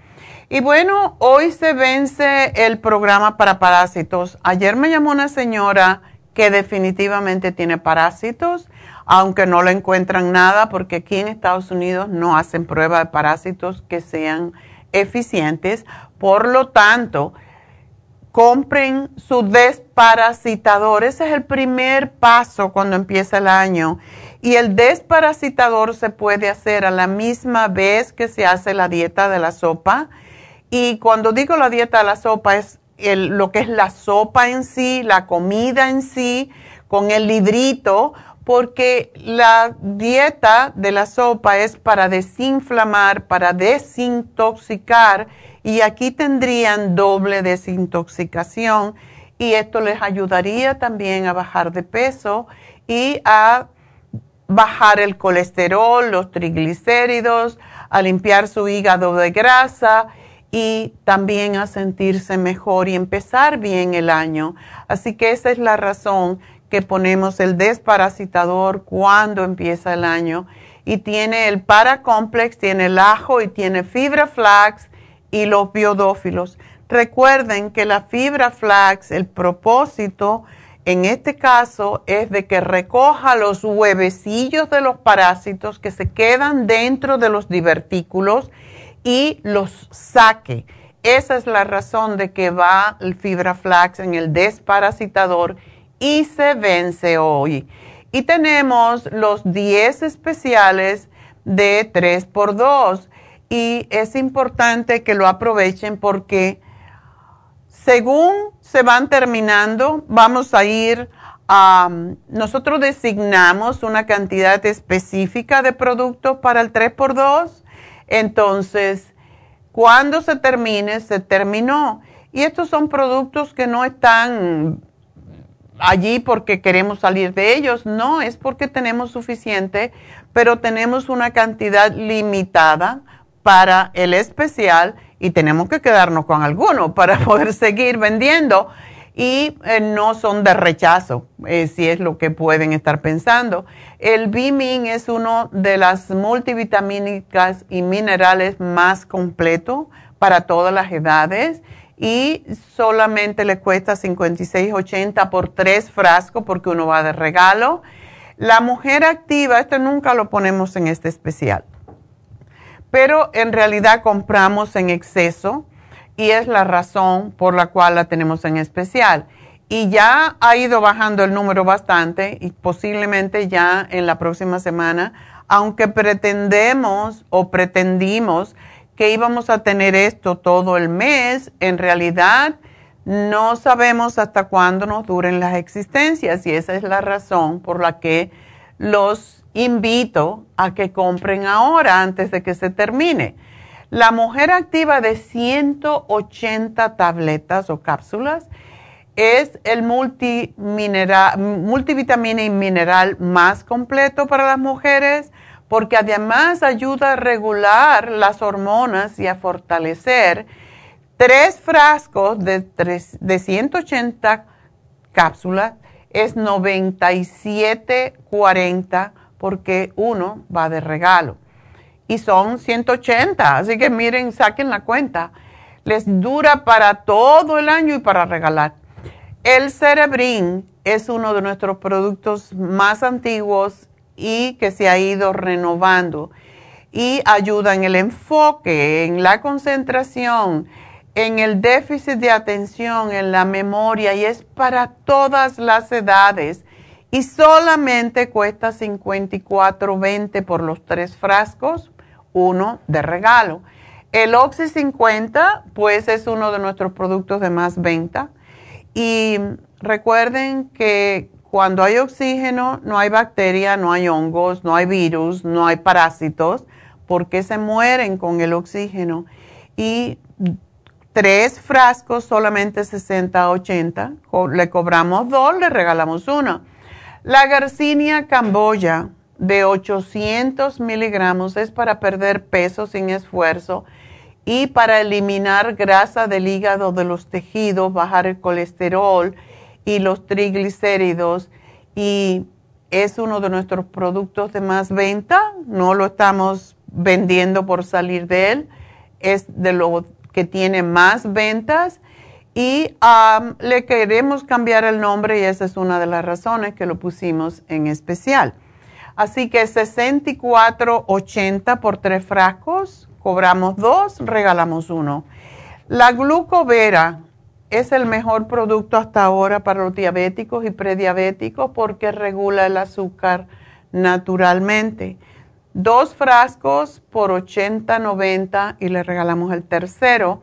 Y bueno, hoy se vence el programa para parásitos. Ayer me llamó una señora que definitivamente tiene parásitos aunque no le encuentran nada, porque aquí en Estados Unidos no hacen prueba de parásitos que sean eficientes. Por lo tanto, compren su desparasitador. Ese es el primer paso cuando empieza el año. Y el desparasitador se puede hacer a la misma vez que se hace la dieta de la sopa. Y cuando digo la dieta de la sopa es lo que es la sopa en sí, la comida en sí, con el librito porque la dieta de la sopa es para desinflamar, para desintoxicar y aquí tendrían doble desintoxicación y esto les ayudaría también a bajar de peso y a bajar el colesterol, los triglicéridos, a limpiar su hígado de grasa y también a sentirse mejor y empezar bien el año. Así que esa es la razón que ponemos el desparasitador cuando empieza el año. Y tiene el paracomplex, tiene el ajo y tiene fibra flax y los biodófilos. Recuerden que la fibra flax, el propósito en este caso es de que recoja los huevecillos de los parásitos que se quedan dentro de los divertículos y los saque. Esa es la razón de que va el fibra flax en el desparasitador y se vence hoy. Y tenemos los 10 especiales de 3x2 y es importante que lo aprovechen porque según se van terminando, vamos a ir a, nosotros designamos una cantidad específica de productos para el 3x2, entonces cuando se termine, se terminó. Y estos son productos que no están allí porque queremos salir de ellos, no, es porque tenemos suficiente, pero tenemos una cantidad limitada para el especial y tenemos que quedarnos con alguno para poder seguir vendiendo. Y eh, no son de rechazo, eh, si es lo que pueden estar pensando. El Bimin es uno de las multivitamínicas y minerales más completo para todas las edades y solamente le cuesta 56.80 por tres frascos porque uno va de regalo. La mujer activa, este nunca lo ponemos en este especial, pero en realidad compramos en exceso y es la razón por la cual la tenemos en especial. Y ya ha ido bajando el número bastante y posiblemente ya en la próxima semana, aunque pretendemos o pretendimos que íbamos a tener esto todo el mes, en realidad no sabemos hasta cuándo nos duren las existencias y esa es la razón por la que los invito a que compren ahora antes de que se termine. La mujer activa de 180 tabletas o cápsulas es el multivitamina y mineral más completo para las mujeres porque además ayuda a regular las hormonas y a fortalecer. Tres frascos de, de 180 cápsulas es 97.40 porque uno va de regalo. y son 180, así que miren, saquen la cuenta. Les dura para todo el año y para regalar. El Cerebrin es uno de nuestros productos más antiguos y que se ha ido renovando. Y ayuda en el enfoque, en la concentración, en el déficit de atención, en la memoria y es para todas las edades. Y solamente cuesta 54.20 por los tres frascos, uno de regalo. El Oxy 50 pues es uno de nuestros productos de más venta. Y recuerden que cuando hay oxígeno no hay bacteria, no hay hongos, no hay virus, no hay parásitos porque se mueren con el oxígeno. Y tres frascos, solamente 60 80. Le cobramos dos, le regalamos uno. La Garcinia camboya de 800 miligramos es para perder peso sin esfuerzo y para eliminar grasa del hígado de los tejidos, bajar el colesterol y los triglicéridos. Y es uno de nuestros productos de más venta. No lo estamos vendiendo por salir de él. Es de lo que tiene más ventas y le queremos cambiar el nombre y esa es una de las razones que lo pusimos en especial. Así que 64.80 por tres frascos, cobramos dos, regalamos uno. La glucovera es el mejor producto hasta ahora para los diabéticos y prediabéticos porque regula el azúcar naturalmente dos frascos por 80, 90 y le regalamos el tercero.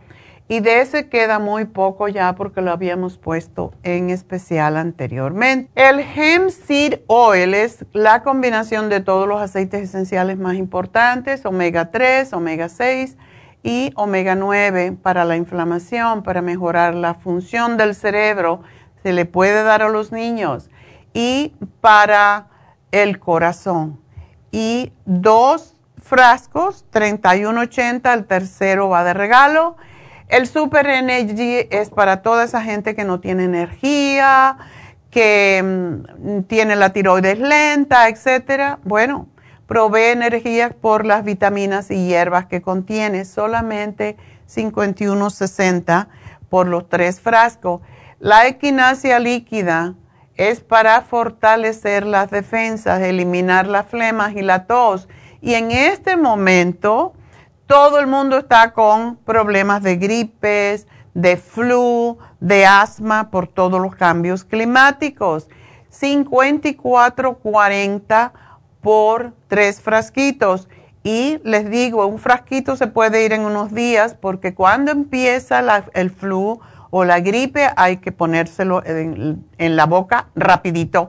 Y de ese queda muy poco ya porque lo habíamos puesto en especial anteriormente. El Hemp Seed Oil es la combinación de todos los aceites esenciales más importantes, omega 3, omega 6 y omega 9 para la inflamación, para mejorar la función del cerebro. Se le puede dar a los niños y para el corazón y dos frascos, 31.80, el tercero va de regalo. El Super Energy es para toda esa gente que no tiene energía, que mm, tiene la tiroides lenta, etcétera. Bueno, provee energía por las vitaminas y hierbas que contiene, solamente 51.60 por los tres frascos. La equinacia líquida es para fortalecer las defensas, eliminar las flemas y la tos. Y en este momento todo el mundo está con problemas de gripes, de flu, de asma por todos los cambios climáticos. 54.40 por tres frasquitos. Y les digo, un frasquito se puede ir en unos días porque cuando empieza el flu o la gripe hay que ponérselo en, la boca rapidito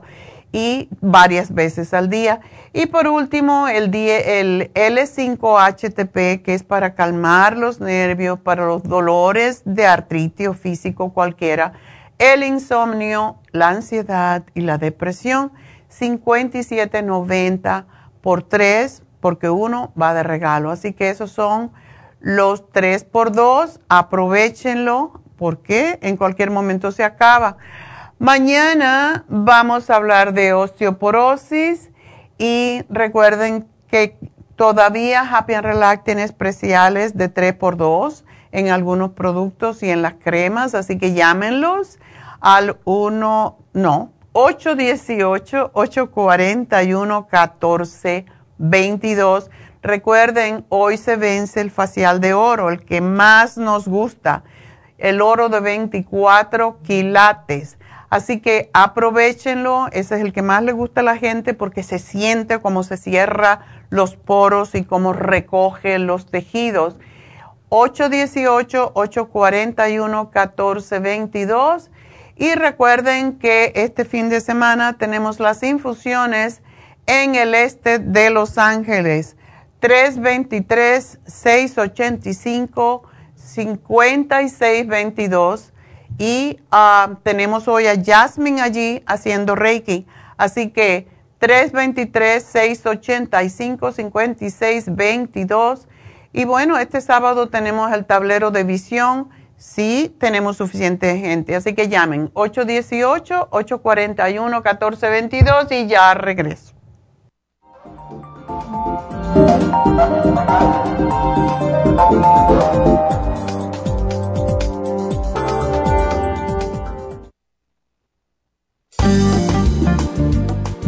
y varias veces al día. Y por último, el, el L5-HTP, que es para calmar los nervios, para los dolores de artritis o físico cualquiera, el insomnio, la ansiedad y la depresión, 57.90 por 3, porque uno va de regalo. Así que esos son los 3 por 2, aprovechenlo porque en cualquier momento se acaba. Mañana vamos a hablar de osteoporosis y recuerden que todavía Happy and Relax tiene especiales de 3x2 en algunos productos y en las cremas, así que llámenlos al 1, no, 818-841-1422. Recuerden, hoy se vence el facial de oro, el que más nos gusta el oro de 24 quilates. Así que aprovechenlo, ese es el que más le gusta a la gente porque se siente como se cierra los poros y cómo recoge los tejidos. 818-841-1422. Y recuerden que este fin de semana tenemos las infusiones en el este de Los Ángeles. 323-685. 5622 y ah, tenemos hoy a Jasmine allí haciendo Reiki. Así que 323-685-5622. Y bueno, este sábado tenemos el tablero de visión. Sí, tenemos suficiente gente. Así que llamen 818-841-1422 y ya regreso.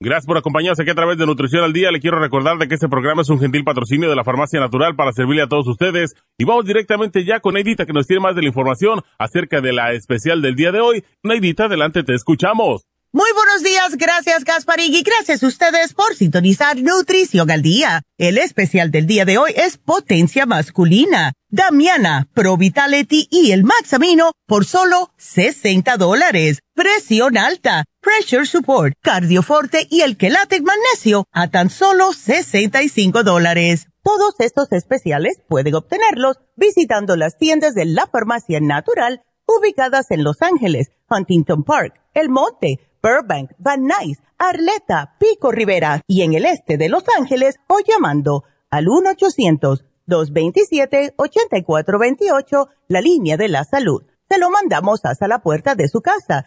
Gracias por acompañarnos aquí a través de Nutrición al Día. Le quiero recordar de que este programa es un gentil patrocinio de la Farmacia Natural para servirle a todos ustedes. Y vamos directamente ya con Neidita que nos tiene más de la información acerca de la especial del día de hoy. Neidita, adelante, te escuchamos. Muy buenos días, gracias Gasparín y gracias a ustedes por sintonizar Nutrición al Día. El especial del día de hoy es Potencia Masculina, Damiana, Pro Vitality y el Maxamino por solo 60 dólares. Presión alta, Pressure Support, Cardioforte y el Quelate Magnesio a tan solo 65 dólares. Todos estos especiales pueden obtenerlos visitando las tiendas de la Farmacia Natural ubicadas en Los Ángeles, Huntington Park, El Monte, Burbank, Van Nuys, Arleta, Pico Rivera y en el este de Los Ángeles o llamando al 1-800-227-8428, la línea de la salud. Se lo mandamos hasta la puerta de su casa.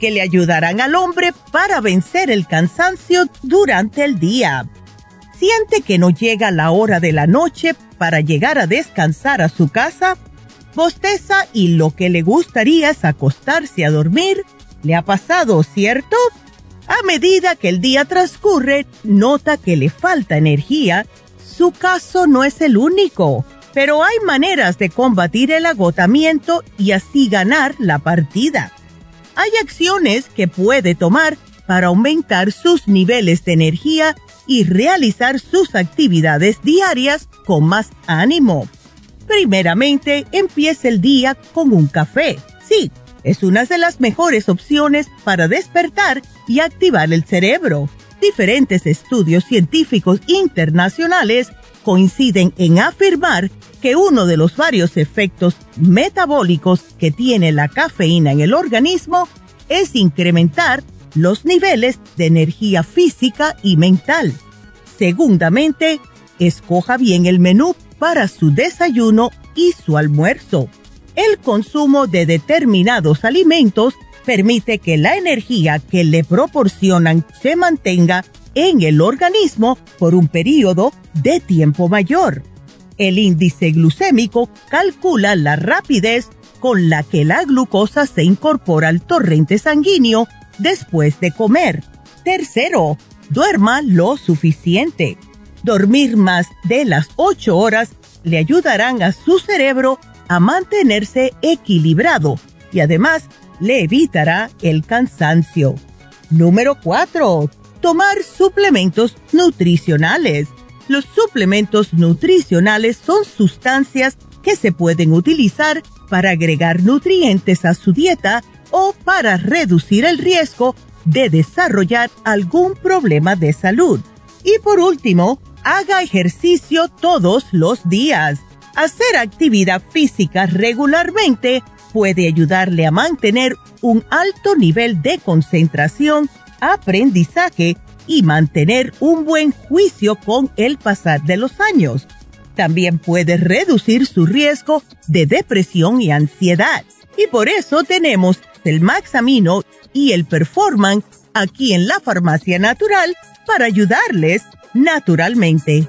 Que le ayudarán al hombre para vencer el cansancio durante el día. ¿Siente que no llega la hora de la noche para llegar a descansar a su casa? Bosteza y lo que le gustaría es acostarse a dormir. ¿Le ha pasado, cierto? A medida que el día transcurre, nota que le falta energía. Su caso no es el único, pero hay maneras de combatir el agotamiento y así ganar la partida hay acciones que puede tomar para aumentar sus niveles de energía y realizar sus actividades diarias con más ánimo. Primeramente, empiece el día con un café. Sí, es una de las mejores opciones para despertar y activar el cerebro. Diferentes estudios científicos internacionales coinciden en afirmar que uno de los varios efectos metabólicos que tiene la cafeína en el organismo es incrementar los niveles de energía física y mental. Segundamente, escoja bien el menú para su desayuno y su almuerzo. El consumo de determinados alimentos permite que la energía que le proporcionan se mantenga en el organismo por un periodo de tiempo mayor. El índice glucémico calcula la rapidez con la que la glucosa se incorpora al torrente sanguíneo después de comer. Tercero, duerma lo suficiente. Dormir más de las 8 horas le ayudarán a su cerebro a mantenerse equilibrado y además le evitará el cansancio. Número 4. Tomar suplementos nutricionales los suplementos nutricionales son sustancias que se pueden utilizar para agregar nutrientes a su dieta o para reducir el riesgo de desarrollar algún problema de salud. Y por último, haga ejercicio todos los días. Hacer actividad física regularmente puede ayudarle a mantener un alto nivel de concentración, aprendizaje y mantener un buen juicio con el pasar de los años. También puede reducir su riesgo de depresión y ansiedad. Y por eso tenemos el Maxamino y el Performan aquí en la Farmacia Natural para ayudarles naturalmente.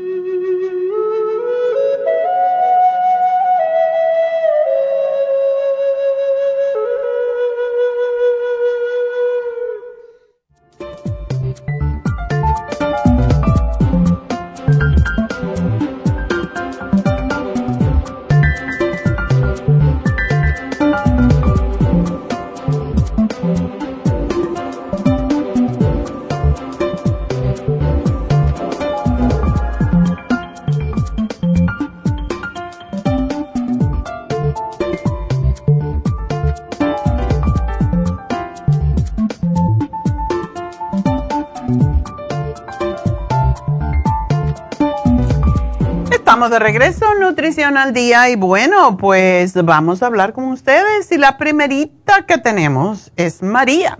De regreso, Nutrición al Día. Y bueno, pues vamos a hablar con ustedes. Y la primerita que tenemos es María.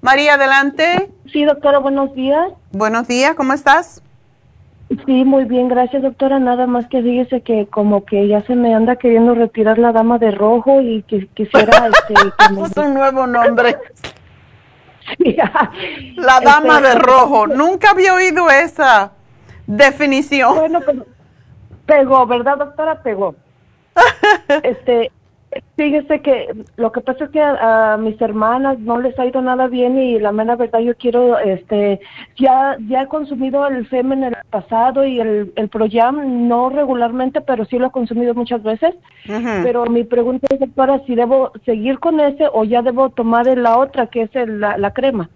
María, adelante. Sí, doctora, buenos días. Buenos días, ¿cómo estás? Sí, muy bien, gracias, doctora. Nada más que fíjese que como que ya se me anda queriendo retirar la dama de rojo y que quisiera... este, Es un nuevo nombre. la dama Este, de rojo. Nunca había oído esa definición. Bueno, pues pegó, ¿verdad, doctora? Pegó. este, fíjese que lo que pasa es que a, a mis hermanas no les ha ido nada bien y la mera verdad yo quiero, este, ya, ya he consumido el FEM en el pasado y el, el Proyam, no regularmente, pero sí lo he consumido muchas veces. Pero mi pregunta es, doctora, si debo seguir con ese o ya debo tomar la otra, que es el- la, la crema.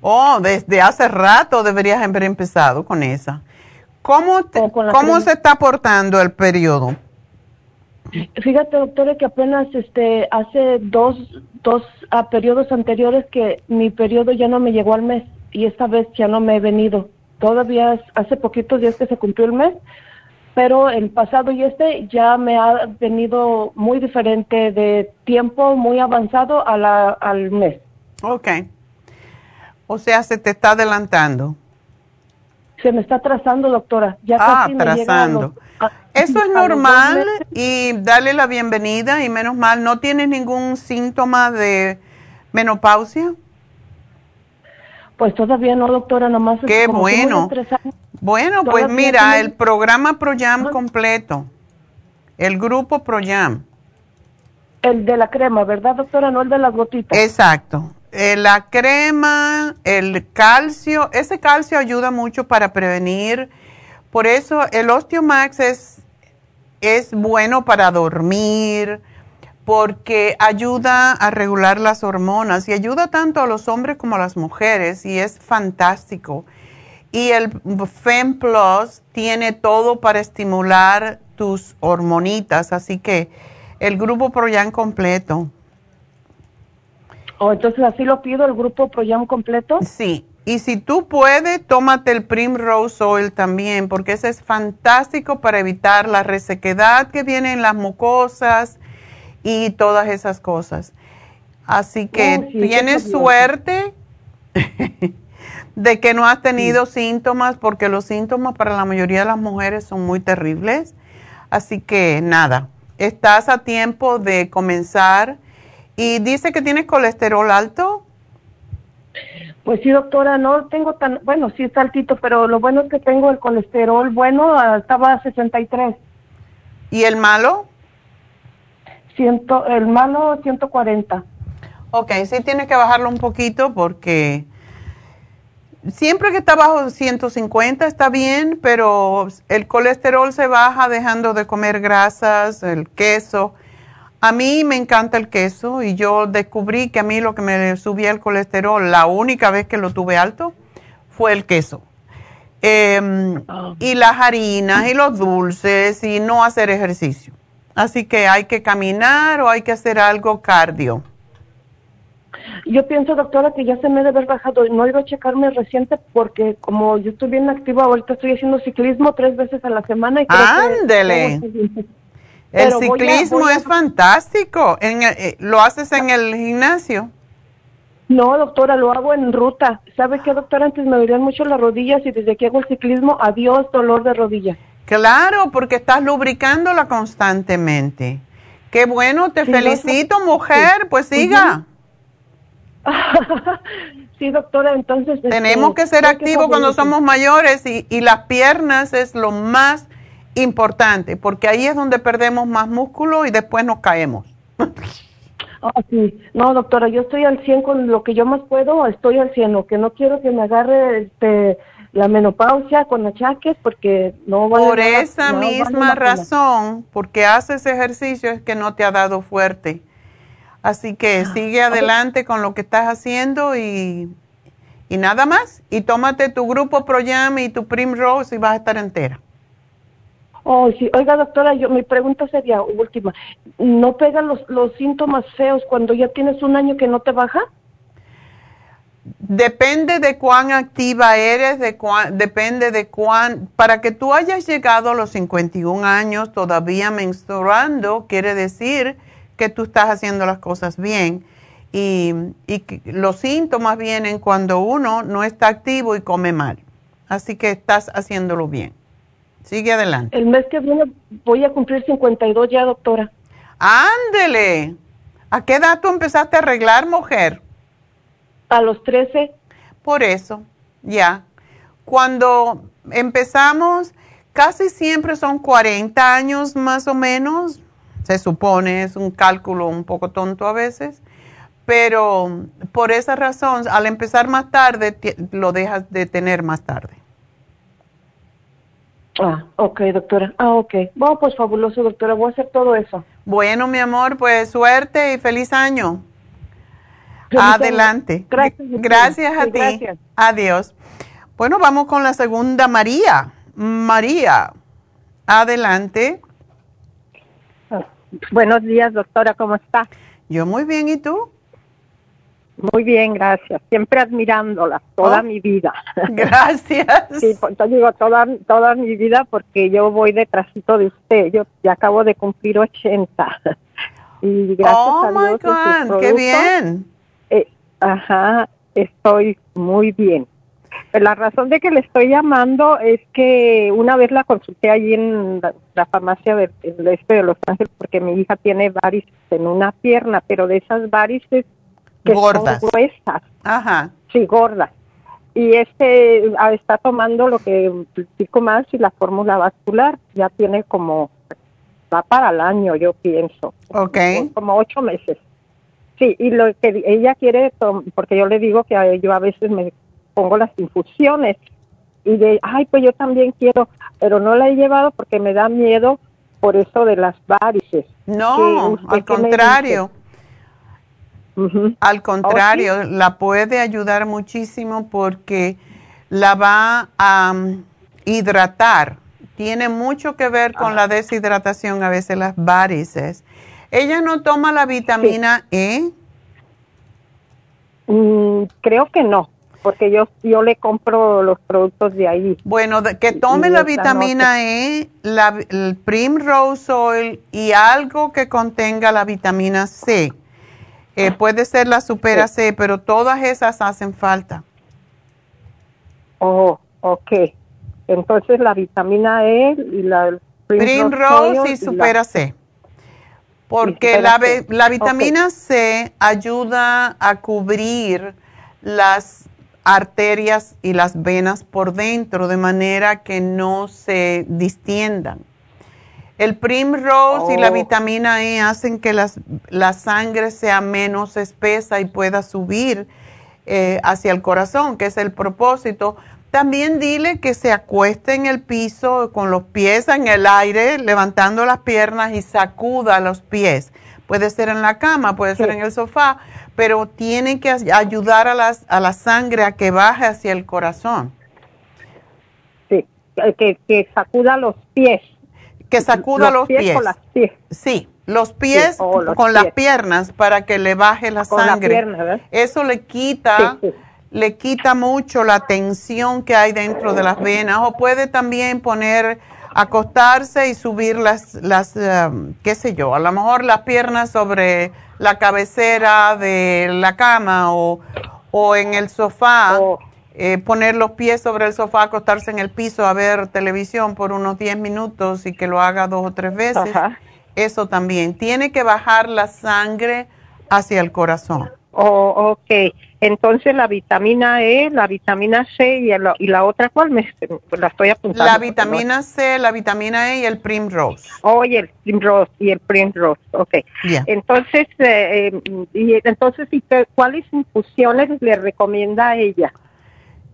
Oh, desde hace rato deberías haber empezado con esa. ¿Cómo, te- ¿cómo se está portando el periodo? Fíjate, doctora, que apenas este hace dos, dos ah, periodos anteriores que mi periodo ya no me llegó al mes y esta vez ya no me he venido. Todavía hace poquitos días que se cumplió el mes, pero el pasado y este ya me ha venido muy diferente de tiempo muy avanzado a la, al mes. Ok. O sea, se te está adelantando. Se me está atrasando, doctora. Ya Ah, casi me los- a- Eso es normal y darle la bienvenida y menos mal, ¿no tienes ningún síntoma de menopausia? Pues todavía no, doctora, nomás. Qué bueno. años, Bueno, pues mira, el programa ProYam completo, el grupo ProYam. El de la crema, ¿verdad, doctora? No el de las gotitas. Exacto. Eh, la crema, el calcio, ese calcio ayuda mucho para prevenir. Por eso el Osteomax es, es bueno para dormir, porque ayuda a regular las hormonas y ayuda tanto a los hombres como a las mujeres y es fantástico. Y el FEM Plus tiene todo para estimular tus hormonitas, así que el grupo Proyan completo. O entonces así lo pido, el grupo Proyam completo. Sí, Y si tú puedes, tómate el Primrose Oil también, porque ese es fantástico para evitar la resequedad que viene en las mucosas y todas esas cosas. Así que Oh, sí, tienes suerte de que no has tenido síntomas, porque los síntomas para la mayoría de las mujeres son muy terribles. Así que nada, estás a tiempo de comenzar. Y dice que tienes colesterol alto. Pues sí, doctora, no tengo tan, bueno, sí está altito, pero lo bueno es que tengo el colesterol bueno, ah, estaba a 63. ¿Y el malo? Ciento, el malo 140. Ok, sí tienes que bajarlo un poquito porque siempre que está bajo 150 está bien, pero el colesterol se baja dejando de comer grasas, el queso. A mí me encanta el queso y yo descubrí que a mí lo que me subía el colesterol, la única vez que lo tuve alto, fue el queso. Em, Y las harinas y los dulces y no hacer ejercicio. Así que hay que caminar o hay que hacer algo cardio. Yo pienso, doctora, que ya se me debe haber bajado. No he ido a checarme reciente porque como yo estoy bien activa, ahorita estoy haciendo ciclismo tres veces a la semana. y creo que- Ándele. El Pero voy a- ciclismo voy a- es fantástico. En el- eh, ¿Lo haces en el gimnasio? No, doctora, lo hago en ruta. ¿Sabe qué, doctora? Antes me dolían mucho las rodillas y desde que hago el ciclismo, adiós dolor de rodilla. Claro, porque estás lubricándola constantemente. Qué bueno, te Sí, felicito, no, mujer. Pues siga. sí, doctora, entonces... Tenemos este, que ser activos cuando somos mayores y, y las piernas es lo más importante, porque ahí es donde perdemos más músculo y después nos caemos. Sí. No, doctora, yo estoy al 100 con lo que yo más puedo, estoy al 100. Lo que no quiero que me agarre este, la menopausia con achaques porque no vale Por nada- esa no misma razón, porque haces ejercicio, es que no te ha dado fuerte. Así que Ah, sigue adelante con lo que estás haciendo y, y nada más. Y tómate tu grupo Proyam y tu Primrose y vas a estar entera. Oh, sí. Oiga, doctora, yo mi pregunta sería última. ¿No pegan los, los síntomas feos cuando ya tienes un año que no te baja? Depende de cuán activa eres, de cuán, depende de cuán, para que tú hayas llegado a los 51 años todavía menstruando, quiere decir que tú estás haciendo las cosas bien. Y, y los síntomas vienen cuando uno no está activo y come mal. Así que estás haciéndolo bien. Sigue adelante. El mes que viene voy a cumplir 52 ya, doctora. Ándele. ¿A qué edad tú empezaste a arreglar, mujer? A los 13. Por eso, ya. Cuando empezamos, casi siempre son 40 años más o menos, se supone, es un cálculo un poco tonto a veces, pero por esa razón, al empezar más tarde, lo dejas de tener más tarde. Ah, ok, doctora. Ah, ok. Bueno, pues fabuloso, doctora. Voy a hacer todo eso. Bueno, mi amor, pues suerte y feliz año. Feliz año. Adelante. Gracias. Gracias a Sí, ti. gracias. Adiós. Bueno, vamos con la segunda, María. María, adelante. Buenos días, doctora, ¿cómo está? Yo muy bien, ¿y tú? Muy bien, gracias. Siempre admirándola toda Oh. mi vida. Gracias. Sí, pues, yo digo toda, toda mi vida porque yo voy detrásito de usted. Yo ya acabo de cumplir 80. Y gracias oh, a my Dios. en sus God, qué bien. eh, ajá, estoy muy bien. Pero la razón de que le estoy llamando es que una vez la consulté allí en la, la farmacia del del este de Los Ángeles porque mi hija tiene varices en una pierna, pero de esas varices que Gordas. son gruesas, Ajá. sí, gordas. Y este ah, está tomando lo que pico más y la fórmula vascular ya tiene como va para el año, yo pienso Ok. como ocho meses. Sí, y lo que ella quiere, porque yo le digo que yo a veces me pongo las infusiones y de, ay, pues yo también quiero, pero no la he llevado porque me da miedo por eso de las varices. No, Que usted al contrario. La puede ayudar muchísimo porque la va a mm, hidratar. Tiene mucho que ver con la deshidratación, a veces las varices. Ella no toma la vitamina E. Mm, creo que no. porque yo yo le compro los productos de ahí. Bueno, que tome la vitamina E, la, el Primrose Oil y algo que contenga la vitamina C. Eh, puede ser la Supera C, pero todas esas hacen falta. Oh, ok. Entonces la vitamina E y la Primrose, y Supera C. Porque la, la, vitamina C ayuda a cubrir las arterias y las venas por dentro de manera que no se distiendan. El Primrose y la oh. vitamina E hacen que las, la sangre sea menos espesa y pueda subir eh, hacia el corazón, que es el propósito. También dile que se acueste en el piso con los pies en el aire, levantando las piernas y sacuda los pies. Puede ser en la cama, puede ser en el sofá, pero tiene que ayudar a, las, a la sangre a que baje hacia el corazón. Sí, que, que sacuda los pies. Que sacuda los, pies. Con las pies. Sí, los pies con las piernas para que le baje la sangre. Eso le quita le quita mucho la tensión que hay dentro de las venas o puede también poner, acostarse y subir las, las um, qué sé yo, a lo mejor las piernas sobre la cabecera de la cama o, o en el sofá, eh, poner los pies sobre el sofá, acostarse en el piso a ver televisión por unos 10 minutos y que lo haga dos o tres veces. Eso también. Tiene que bajar la sangre hacia el corazón. Oh, ok. Entonces la vitamina E, la vitamina C y, y la otra, ¿cuál me la estoy apuntando? La vitamina C, la vitamina E y el Primrose. Oh, y el Primrose y el Primrose, ok. Entonces, eh, eh, y entonces, ¿cuáles infusiones le recomienda a ella?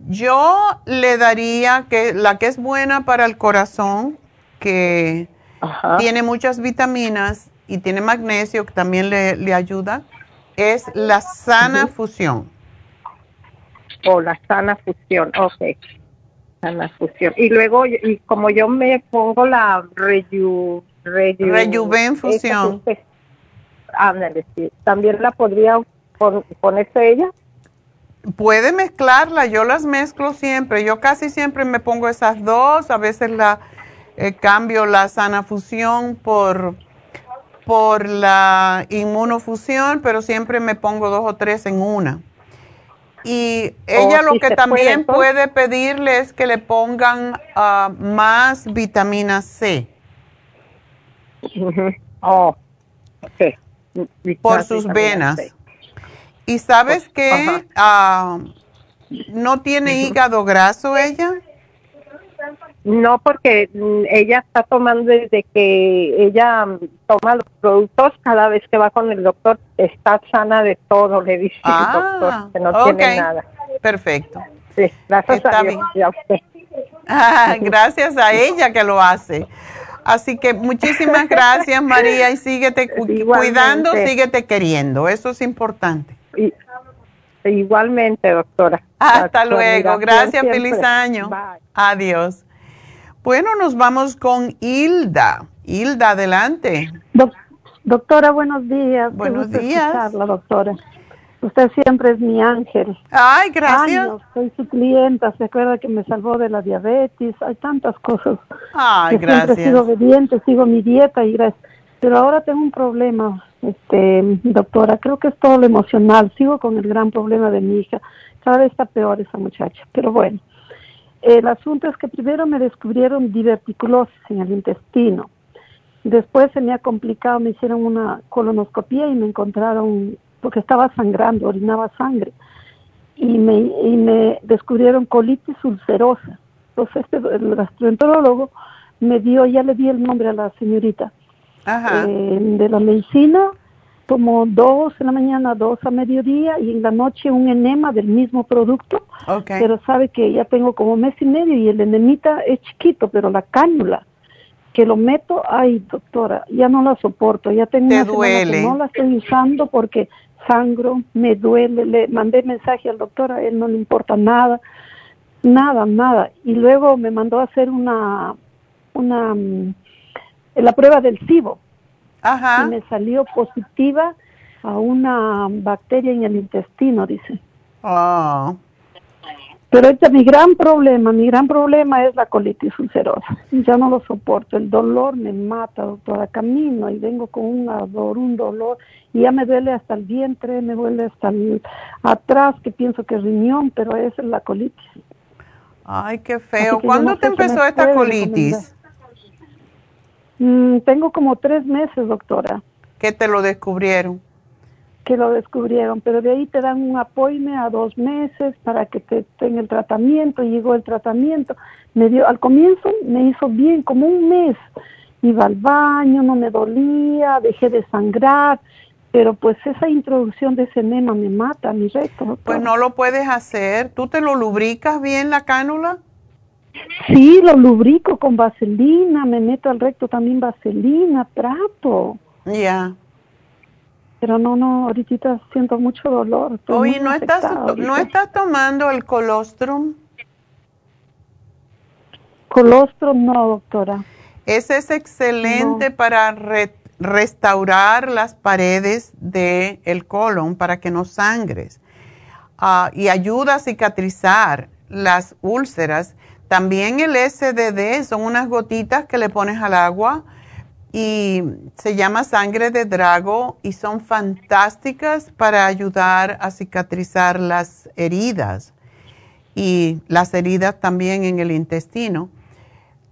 Yo le daría que la que es buena para el corazón, que tiene muchas vitaminas y tiene magnesio que también le, le ayuda, es la sana fusión. O la sana fusión, ok. Sana fusión. Y luego, y como yo me pongo la reju, rejuven fusión. Ándale, sí. ¿También la podría ponerse ella? Puede mezclarla, yo las mezclo siempre. Yo casi siempre me pongo esas dos, a veces la eh, cambio la sana fusión por por la inmunofusión, pero siempre me pongo dos o tres en una. Y ella lo que también puede, pedirle es que le pongan ah, más vitamina C. Oh, Por sus venas. Y sabes que ah, no tiene hígado graso ella. No, porque mm, ella está tomando desde que ella mm, toma los productos, cada vez que va con el doctor, está sana de todo, le dice el ah, doctor, que no tiene nada. Perfecto. Sí, gracias a Dios, ah, gracias a ella que lo hace. Así que muchísimas gracias, María, y síguete cuidando, síguete queriendo, eso es importante. Igualmente, doctora. Hasta luego, gracias, feliz año. Adiós. Bueno, nos vamos con Hilda. Hilda, adelante. doctora, buenos días. Buenos días. La doctora. Usted siempre es mi ángel. Ay, gracias. soy su clienta. Se acuerda que me salvó de la diabetes. Hay tantas cosas. Ay, gracias. Siempre he sido obediente, sigo mi dieta y gracias. Pero ahora tengo un problema, este, doctora. Creo que es todo lo emocional. Sigo con el gran problema de mi hija. Cada vez está peor esa muchacha. Pero bueno. El asunto es que primero me descubrieron diverticulosis en el intestino. Después se me ha complicado, me hicieron una colonoscopía y me encontraron, porque estaba sangrando, orinaba sangre. Y me, y me descubrieron colitis ulcerosa. Entonces este, el gastroenterólogo me dio, ya le di el nombre a la señorita, eh, de la medicina, como dos en la mañana, dos a mediodía y en la noche un enema del mismo producto. Pero sabe que ya tengo como mes y medio y el enemita es chiquito, pero la cánula que lo meto, ay doctora, ya no la soporto, ya tengo Te duele. no la estoy usando porque sangro, me duele, le mandé mensaje al doctor, a él no le importa nada, nada, nada. Y luego me mandó a hacer una, una, mm, la prueba del cibo y me salió positiva a una bacteria en el intestino, dice. Ah. Pero este mi gran problema, mi gran problema es la colitis ulcerosa. Ya no lo soporto, el dolor me mata, doctora. Camino y vengo con un ardor, un dolor, y ya me duele hasta el vientre, me duele hasta el, atrás, que pienso que es riñón, pero es la colitis. Ay, qué feo. ¿Cuándo te empezó esta colitis? Mm, tengo como tres meses, doctora. ¿Qué te lo descubrieron? Que lo descubrieron, pero de ahí te dan un apoyo a dos meses para que te tenga el tratamiento. Llegó el tratamiento. Me dio, al comienzo me hizo bien, como un mes. Iba al baño, no me dolía, dejé de sangrar, pero pues esa introducción de ese enema me mata, mi recto. Pues no lo puedes hacer. ¿Tú te lo lubricas bien la cánula? Sí, lo lubrico con vaselina, me meto al recto también vaselina, trato. Ya. Pero no, no, ahorita siento mucho dolor. Oye, ¿no estás, ¿no estás tomando el colostrum? Colostrum no, doctora. Ese es excelente para restaurar las paredes del el colon para que no sangres. Ah, y ayuda a cicatrizar las úlceras también el SDD son unas gotitas que le pones al agua y se llama sangre de drago y son fantásticas para ayudar a cicatrizar las heridas y las heridas también en el intestino.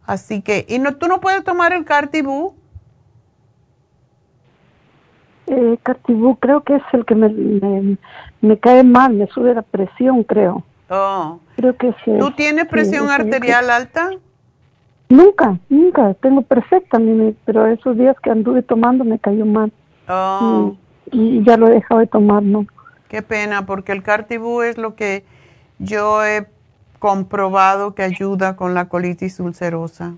Así que, ¿y no, tú no puedes tomar el Cartibú? Eh, creo que es el que me, me cae mal, me sube la presión, creo. Oh. Creo que sí. ¿Tú tienes presión arterial alta? Nunca, nunca. Tengo perfecta, pero esos días que anduve tomando me cayó mal. Oh. Y, ya lo he dejado de tomar, ¿no? Qué pena, porque el Cartibú es lo que yo he comprobado que ayuda con la colitis ulcerosa.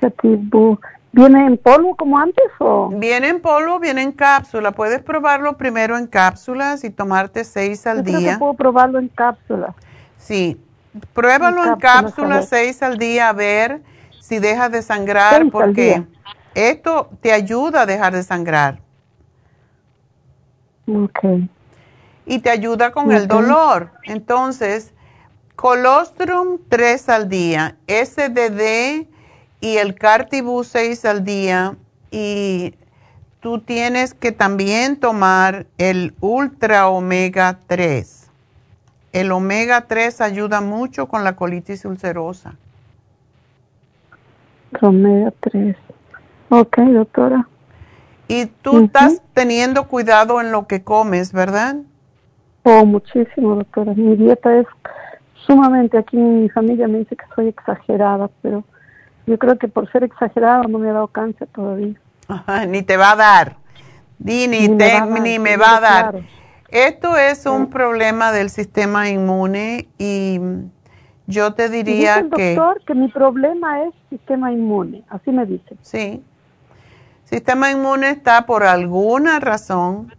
Cartibú. ¿Viene en polvo como antes o? Viene en polvo, viene en cápsula. Puedes probarlo primero en cápsulas y tomarte seis al Yo día. Creo puedo probarlo en cápsulas. Sí, pruébalo en, cápsulas seis al día a ver si dejas de sangrar porque esto te ayuda a dejar de sangrar. Ok. Y te ayuda con el dolor. Entonces, colostrum tres al día, SDD y el Cartibú 6 al día y tú tienes que también tomar el Ultra Omega 3. El omega 3 ayuda mucho con la colitis ulcerosa. Omega 3. Ok, doctora. Y tú estás teniendo cuidado en lo que comes, ¿verdad? Oh, muchísimo, doctora. Mi dieta es sumamente, aquí mi familia me dice que soy exagerada, pero yo creo que por ser exagerado no me ha dado cáncer todavía. ni te va a dar. Ni, ni, me, va a dar. Esto es un problema del sistema inmune y yo te diría el que... doctor que mi problema es sistema inmune, así me dice. Sí. Sistema inmune está por alguna razón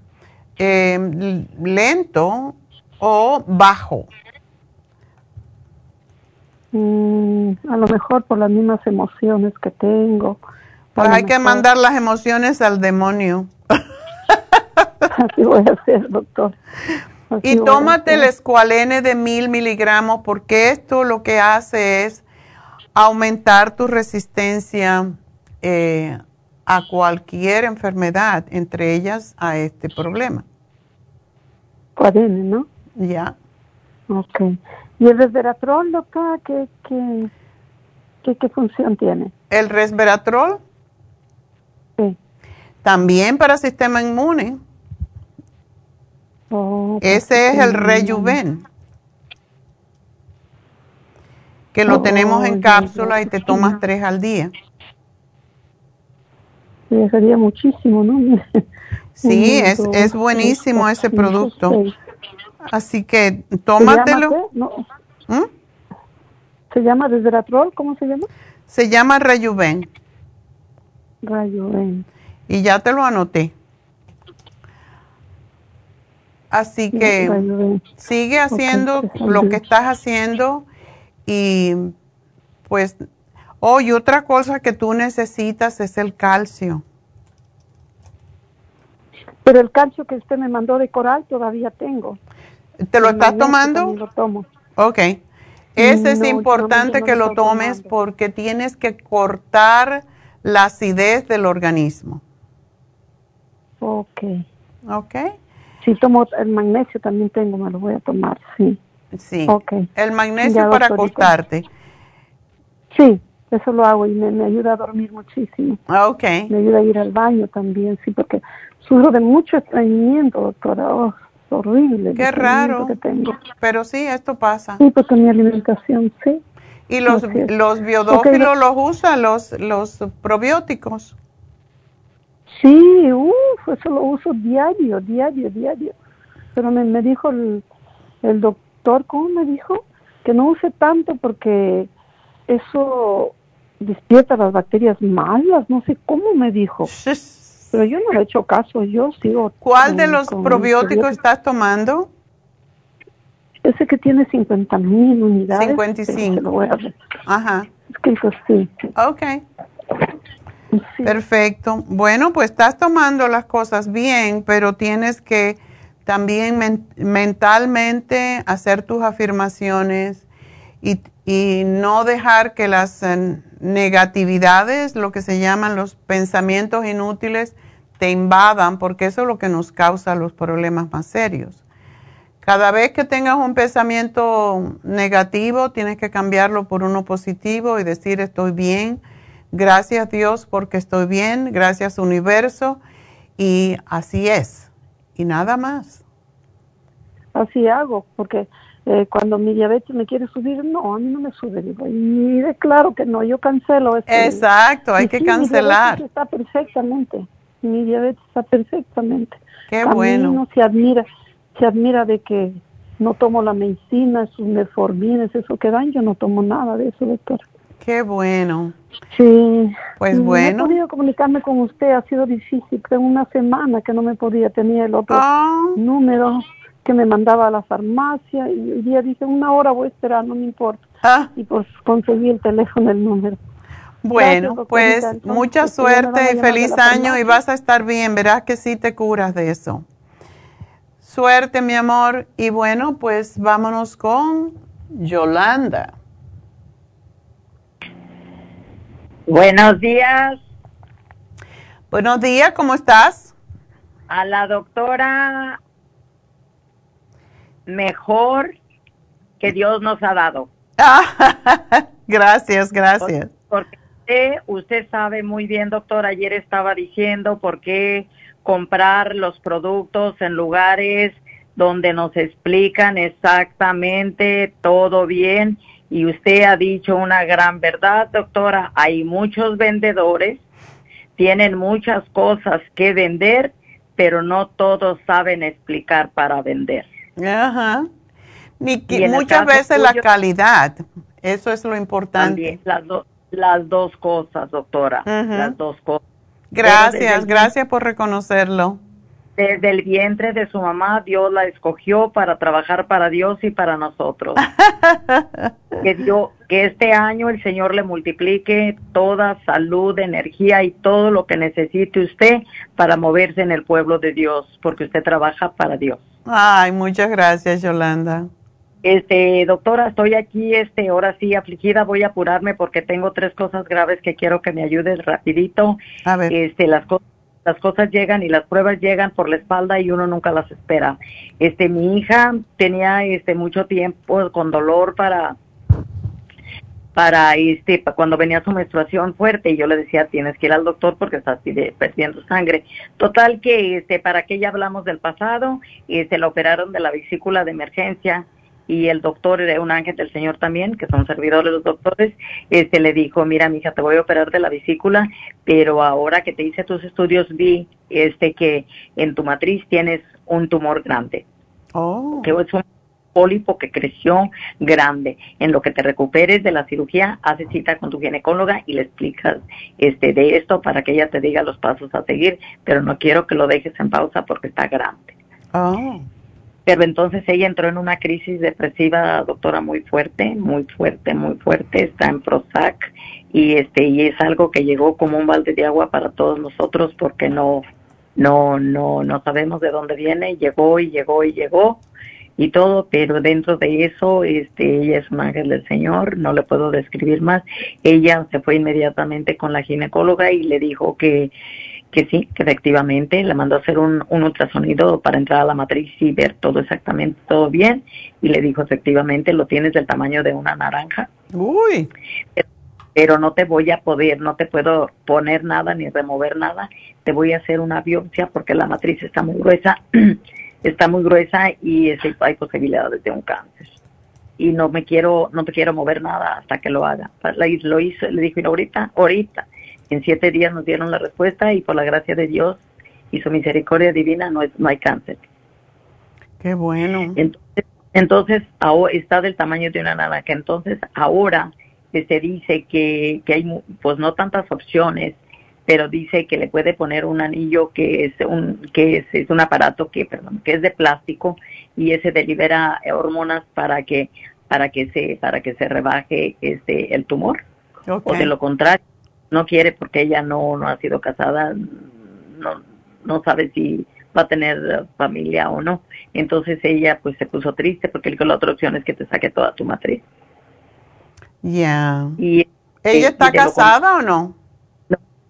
eh, lento o bajo. Mm, a lo mejor por las mismas emociones que tengo. Pues hay que mandar las emociones al demonio. Así voy a hacer, doctor. y tómate el escualene de mil miligramos porque esto lo que hace es aumentar tu resistencia eh, a cualquier enfermedad, entre ellas a este problema. ¿no? Ya. Ok. ¿Y el resveratrol, doctora, qué, qué, qué, función tiene? ¿El resveratrol? Sí. También para sistema inmune. Oh, Ese es el rejuven. Que lo tenemos en cápsula y te tomas tres al día. Sí, sería muchísimo, ¿no? Sí, es, es buenísimo ese producto. Así que tómatelo. ¿Mm? ¿Se llama resveratrol? ¿Cómo se llama? Se llama Rejuven. Rejuven. Y ya te lo anoté. Así que sigue haciendo lo que estás haciendo y pues, oh, y otra cosa que tú necesitas es el calcio. Pero el calcio que usted me mandó de coral todavía tengo. ¿Te lo estás tomando? Lo tomo. Ok. Ese es importante que lo tomes porque tienes que cortar la acidez del organismo. Ok. Ok. Si tomo el magnesio también tengo, me lo voy a tomar, sí. Sí. Okay. El magnesio para acostarte. Sí, eso lo hago y me, ayuda a dormir muchísimo. Ok. Me ayuda a ir al baño también, sí, porque sufro de mucho estreñimiento, doctora. Oh, horrible. Qué raro. Pero sí, esto pasa. Sí, porque mi alimentación, sí. ¿Y los, los biodófilos los usa, los, los probióticos? Sí, uff, eso lo uso diario, diario, diario. Pero me, me dijo el, el doctor, ¿cómo me dijo? Que no use tanto porque eso despierta las bacterias malas, no sé cómo me dijo. Pero yo no le he hecho caso, yo sigo. ¿Cuál de los probióticos estás tomando? Ese que tiene 50 mil unidades. 55. Ajá. Es que eso sí. Ok. Perfecto. Bueno, pues estás tomando las cosas bien, pero tienes que también mentalmente hacer tus afirmaciones y, y no dejar que las eh, negatividades, lo que se llaman los pensamientos inútiles, te invadan, porque eso es lo que nos causa los problemas más serios. Cada vez que tengas un pensamiento negativo, tienes que cambiarlo por uno positivo y decir estoy bien, gracias Dios porque estoy bien, gracias universo, y así es, y nada más. Así hago, porque eh, cuando mi diabetes me quiere subir, no, a mí no me sube, digo, y claro que no, yo cancelo. Exacto, hay que cancelar. Está perfectamente, mi diabetes está perfectamente. Qué bueno. no se admira, se admira de que no tomo la medicina, sus meformines, eso que dan, yo no tomo nada de eso, doctor. Qué bueno. Sí. Pues bueno. No he podido comunicarme con usted, ha sido difícil. Tengo una semana que no me podía, tenía el otro ah. número que me mandaba a la farmacia y el día dice una hora voy a esperar, no me importa. Ah. Y pues conseguí el teléfono, el número. Bueno, pues mucha suerte y feliz año y vas a estar bien, verás que sí te curas de eso. Suerte, mi amor. Y bueno, pues vámonos con Yolanda. Buenos días. Buenos días, ¿cómo estás? A la doctora mejor que Dios nos ha dado. gracias, gracias. Porque, usted, sabe muy bien, doctor, ayer estaba diciendo por qué comprar los productos en lugares donde nos explican exactamente todo bien. Y usted ha dicho una gran verdad, doctora. Hay muchos vendedores, tienen muchas cosas que vender, pero no todos saben explicar para vender. Ajá. Ni muchas veces la calidad, eso es lo importante. las, las dos cosas, doctora, las dos cosas. Gracias, gracias por reconocerlo. Desde el vientre de su mamá, Dios la escogió para trabajar para Dios y para nosotros. que, Dios, que este año el Señor le multiplique toda salud, energía y todo lo que necesite usted para moverse en el pueblo de Dios, porque usted trabaja para Dios. Ay, muchas gracias, Yolanda. Este, doctora, estoy aquí, este, ahora sí afligida, voy a apurarme porque tengo tres cosas graves que quiero que me ayudes rapidito. A ver. Este, las cosas las cosas llegan y las pruebas llegan por la espalda y uno nunca las espera. Este, mi hija tenía este mucho tiempo con dolor para para este cuando venía su menstruación fuerte y yo le decía tienes que ir al doctor porque estás perdiendo sangre total que este para que ya hablamos del pasado y se la operaron de la vesícula de emergencia y el doctor era un ángel del Señor también, que son servidores los doctores, este le dijo, mira, mija, te voy a operar de la vesícula, pero ahora que te hice tus estudios vi este que en tu matriz tienes un tumor grande. Oh. Que es un pólipo que creció grande. En lo que te recuperes de la cirugía, haces cita con tu ginecóloga y le explicas este de esto para que ella te diga los pasos a seguir, pero no quiero que lo dejes en pausa porque está grande. Oh. Pero entonces ella entró en una crisis depresiva, doctora, muy fuerte, muy fuerte, muy fuerte, está en Prozac y este y es algo que llegó como un balde de agua para todos nosotros porque no no no no sabemos de dónde viene, llegó y llegó y llegó y todo, pero dentro de eso, este, ella es un ángel del Señor, no le puedo describir más. Ella se fue inmediatamente con la ginecóloga y le dijo que, que sí, que efectivamente le mandó a hacer un, un ultrasonido para entrar a la matriz y ver todo exactamente, todo bien, y le dijo efectivamente lo tienes del tamaño de una naranja. Uy. Pero no te voy a poder, no te puedo poner nada ni remover nada, te voy a hacer una biopsia porque la matriz está muy gruesa está muy gruesa y hay posibilidades de un cáncer. Y no me quiero, no te quiero mover nada hasta que lo haga. Lo hizo, le dijo, ahorita, ahorita. En siete días nos dieron la respuesta y por la gracia de Dios y su misericordia divina no, es, no hay cáncer. Qué bueno. Entonces, entonces ahora está del tamaño de una naranja. Entonces ahora se dice que, que hay pues no tantas opciones pero dice que le puede poner un anillo que es un que es, es un aparato que perdón que es de plástico y ese delibera hormonas para que para que se para que se rebaje este el tumor o de lo contrario no quiere porque ella no no ha sido casada no no sabe si va a tener familia o no entonces ella pues se puso triste porque la otra opción es que te saque toda tu matriz ya y ella está casada o no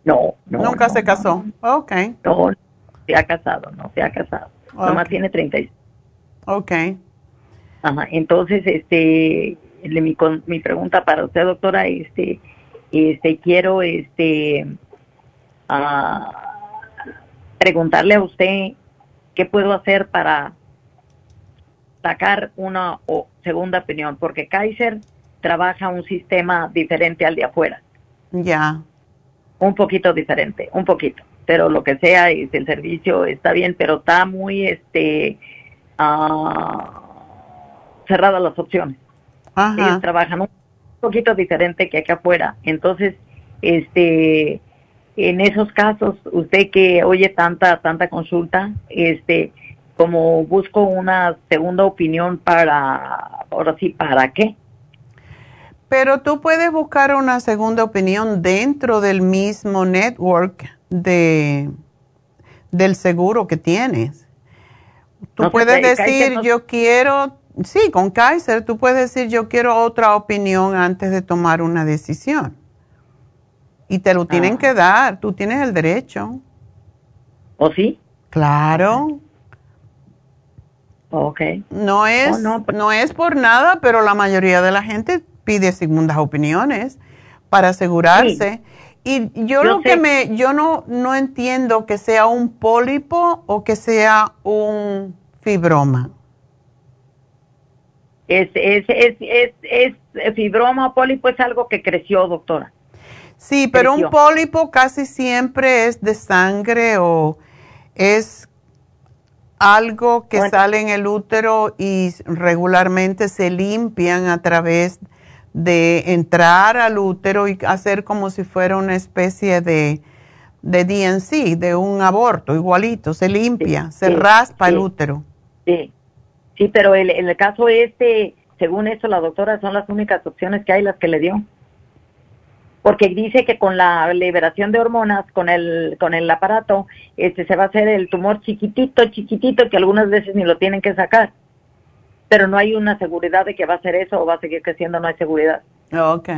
no, no. Nunca se casó. Ok. No, se ha casado, no se ha casado. Nomás tiene 36. Ok. Ajá, entonces, este, mi, mi pregunta para usted, doctora, este, este, quiero, este, preguntarle a usted qué puedo hacer para sacar una o segunda opinión, porque Kaiser trabaja un sistema diferente al de afuera. Ya un poquito diferente, un poquito, pero lo que sea, es el servicio está bien, pero está muy, este, uh, cerradas las opciones. Ellos trabajan un poquito diferente que acá afuera, entonces, este, en esos casos, usted que oye tanta, tanta consulta, este, como busco una segunda opinión para, ahora sí, ¿para qué? Pero tú puedes buscar una segunda opinión dentro del mismo network de, del seguro que tienes. Tú puedes decir, yo quiero, sí, con Kaiser, tú puedes decir, yo quiero otra opinión antes de tomar una decisión. Y te lo tienen ah. que dar, tú tienes el derecho. ¿O sí? Claro. Ok. No es, oh, pues no es por nada, pero la mayoría de la gente pide segundas opiniones para asegurarse. Y yo, lo que me, yo no, no entiendo que sea un pólipo o que sea un fibroma. Es, es, es, es, es fibroma o pólipo es algo que creció, doctora. Sí, pero un pólipo casi siempre es de sangre o es algo que sale en el útero y regularmente se limpian a través de entrar al útero y hacer como si fuera una especie de, de DNC, de un aborto, igualito, se limpia, se raspa el útero. Sí, sí, pero el, en el caso este, según eso, la doctora son las únicas opciones que hay las que le dio. Porque dice que con la liberación de hormonas, con el, con el aparato, este se va a hacer el tumor chiquitito, chiquitito, que algunas veces ni lo tienen que sacar pero no hay una seguridad de que va a ser eso o va a seguir creciendo, no hay seguridad. Ok.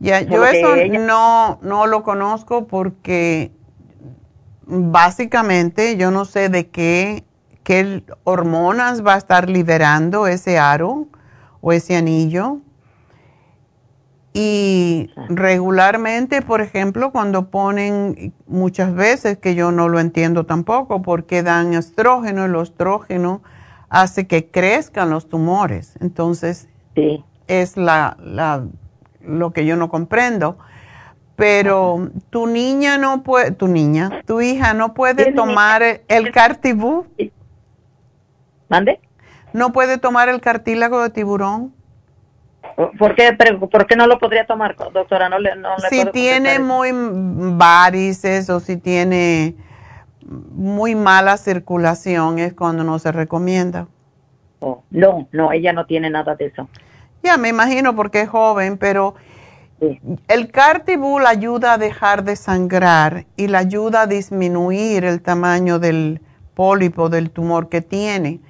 Ya, yo eso no, no lo conozco porque básicamente yo no sé de qué, qué hormonas va a estar liberando ese aro o ese anillo. Y regularmente, por ejemplo, cuando ponen muchas veces, que yo no lo entiendo tampoco, porque dan estrógeno, el estrógeno hace que crezcan los tumores. Entonces, es la, la, lo que yo no comprendo. Pero tu niña no puede, tu niña, tu hija no puede tomar el cartibú. ¿Mande? No puede tomar el cartílago de tiburón. ¿Por qué, ¿Por qué no lo podría tomar, doctora? No le, no le si tiene muy varices o si tiene muy mala circulación es cuando no se recomienda. Oh, no, no, ella no tiene nada de eso. Ya, me imagino porque es joven, pero el cartibul ayuda a dejar de sangrar y le ayuda a disminuir el tamaño del pólipo, del tumor que tiene.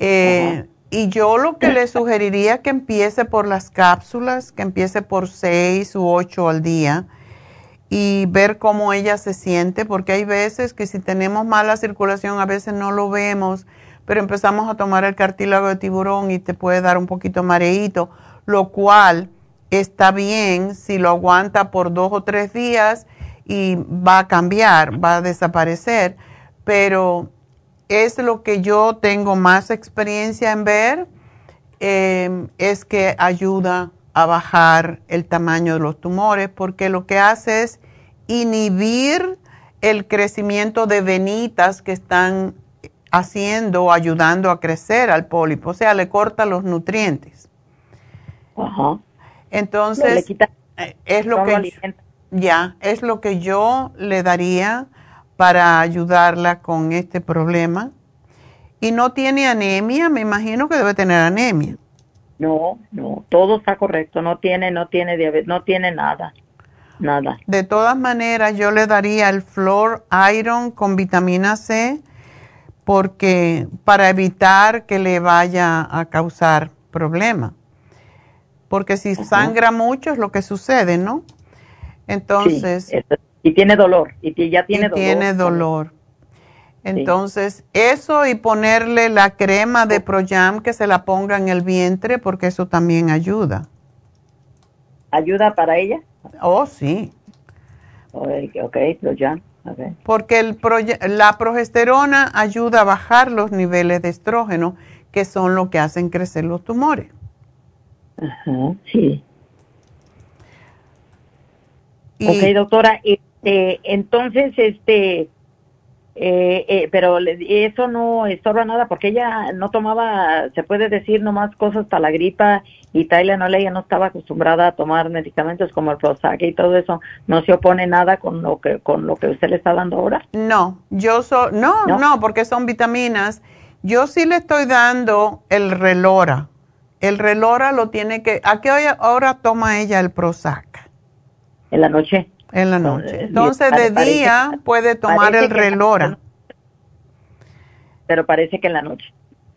Eh, y yo lo que le sugeriría que empiece por las cápsulas, que empiece por seis u ocho al día y ver cómo ella se siente, porque hay veces que si tenemos mala circulación a veces no lo vemos, pero empezamos a tomar el cartílago de tiburón y te puede dar un poquito mareíto, lo cual está bien si lo aguanta por dos o tres días y va a cambiar, va a desaparecer, pero es lo que yo tengo más experiencia en ver, em, es que ayuda a bajar el tamaño de los tumores, porque lo que hace es inhibir el crecimiento de venitas que están haciendo o ayudando a crecer al pólipo, o sea, le corta los nutrientes. Ajá. Entonces, eh, es lo que ya, es lo que yo le daría para ayudarla con este problema. Y no tiene anemia, me imagino que debe tener anemia. No, no, todo está correcto, no tiene, no tiene diabetes, no tiene nada, nada. De todas maneras, yo le daría el Flor Iron con vitamina C porque para evitar que le vaya a causar problema. Porque si sangra mucho es lo que sucede, ¿no? Entonces. Y tiene dolor, y ya tiene dolor. Tiene dolor. Entonces, eso y ponerle la crema de Proyam que se la ponga en el vientre, porque eso también ayuda. ¿Ayuda para ella? Oh, sí. Ok, Proyam. Porque el la progesterona ayuda a bajar los niveles de estrógeno, que son lo que hacen crecer los tumores. Ajá, sí. ok, doctora, este, entonces, este, eh, eh, pero eso no estorba nada porque ella no tomaba, se puede decir nomás cosas para la gripa y Tyler no, ella no estaba acostumbrada a tomar medicamentos como el Prozac y todo eso. ¿No se opone nada con lo que con lo que usted le está dando ahora? No, yo so, no, no, porque son vitaminas. Yo sí le estoy dando el Relora. El Relora lo tiene que, ¿a qué hora toma ella el Prozac? En la noche. En la noche. Entonces, de día puede tomar el relora. Pero parece que en la noche.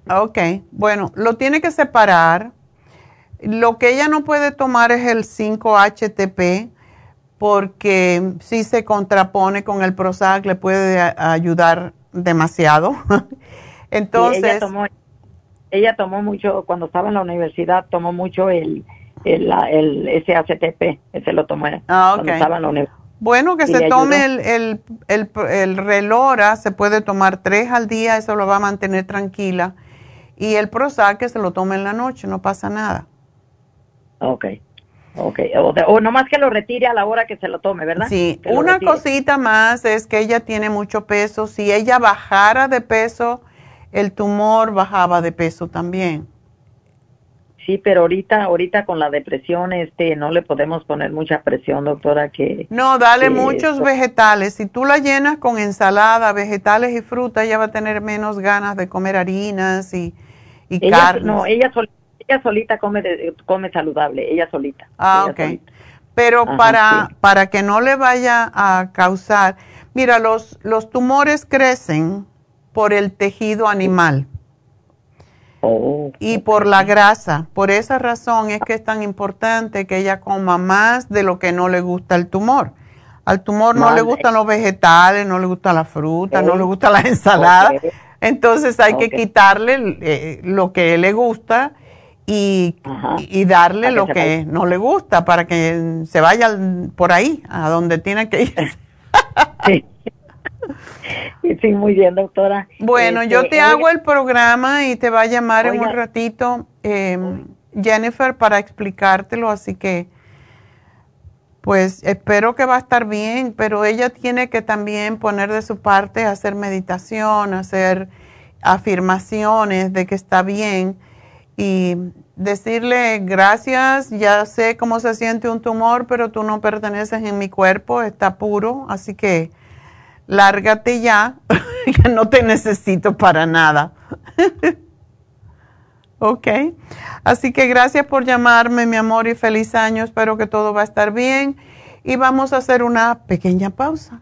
Ok, bueno, lo tiene que separar. Lo que ella no puede tomar es el 5-HTP porque si se contrapone con el Prozac le puede ayudar demasiado. Entonces... ella, tomó, ella tomó mucho, cuando estaba en la universidad, tomó mucho el el, el SHTP, ese lo tomé ah, Bueno, que se tome el, el, el, el, relora, se puede tomar tres al día, eso lo va a mantener tranquila. Y el Prozac que se lo tome en la noche, no pasa nada. Ok, ok. O, nomás que lo retire a la hora que se lo tome, ¿verdad? Sí, una cosita más es que ella tiene mucho peso. Si ella bajara de peso, el tumor bajaba de peso también. Sí, pero ahorita, ahorita con la depresión, este, no le podemos poner mucha presión, doctora, que... No, dale muchos vegetales. Si tú la llenas con ensalada, vegetales y fruta, ella va a tener menos ganas de comer harinas y, y carnes. No, ella, ella solita come, come saludable, ella solita. Ah, ok. Pero para, para que no le vaya a causar... Mira, los, los tumores crecen por el tejido animal. Oh, y por la grasa. Por esa razón es que es tan importante que ella coma más de lo que no le gusta el tumor. Al tumor no le gustan los vegetales, no le gusta la fruta, no le gusta la ensalada. Entonces hay que quitarle eh, lo que le gusta y, darle lo que no le gusta para que se vaya por ahí, a donde tiene que ir. sí. Sí, muy bien, doctora. Bueno, yo este, te hago el programa y te va a llamar en un ratito em, Jennifer para explicártelo, así que pues espero que va a estar bien, pero ella tiene que también poner de su parte, hacer meditación, hacer afirmaciones de que está bien y decirle gracias, ya sé cómo se siente un tumor, pero tú no perteneces en mi cuerpo, está puro, así que lárgate ya, que no te necesito para nada. ok, así que gracias por llamarme, mi amor, y feliz año. Espero que todo va a estar bien. Y vamos a hacer una pequeña pausa.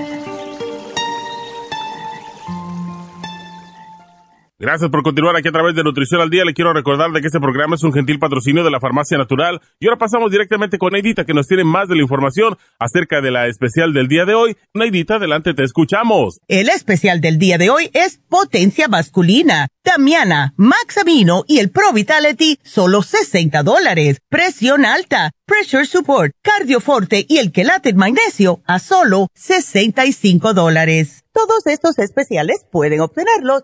Gracias por continuar aquí a través de Nutrición al Día. Le quiero recordar de que este programa es un gentil patrocinio de la Farmacia Natural. Y ahora pasamos directamente con Neidita, que nos tiene más de la información acerca de la especial del día de hoy. Neidita, adelante, te escuchamos. El especial del día de hoy es Potencia Masculina. Damiana, Maxamino y el Pro Vitality, solo 60 dólares. Presión alta, Pressure Support, Cardioforte y el Quelate Magnesio, a solo 65 dólares. Todos estos especiales pueden obtenerlos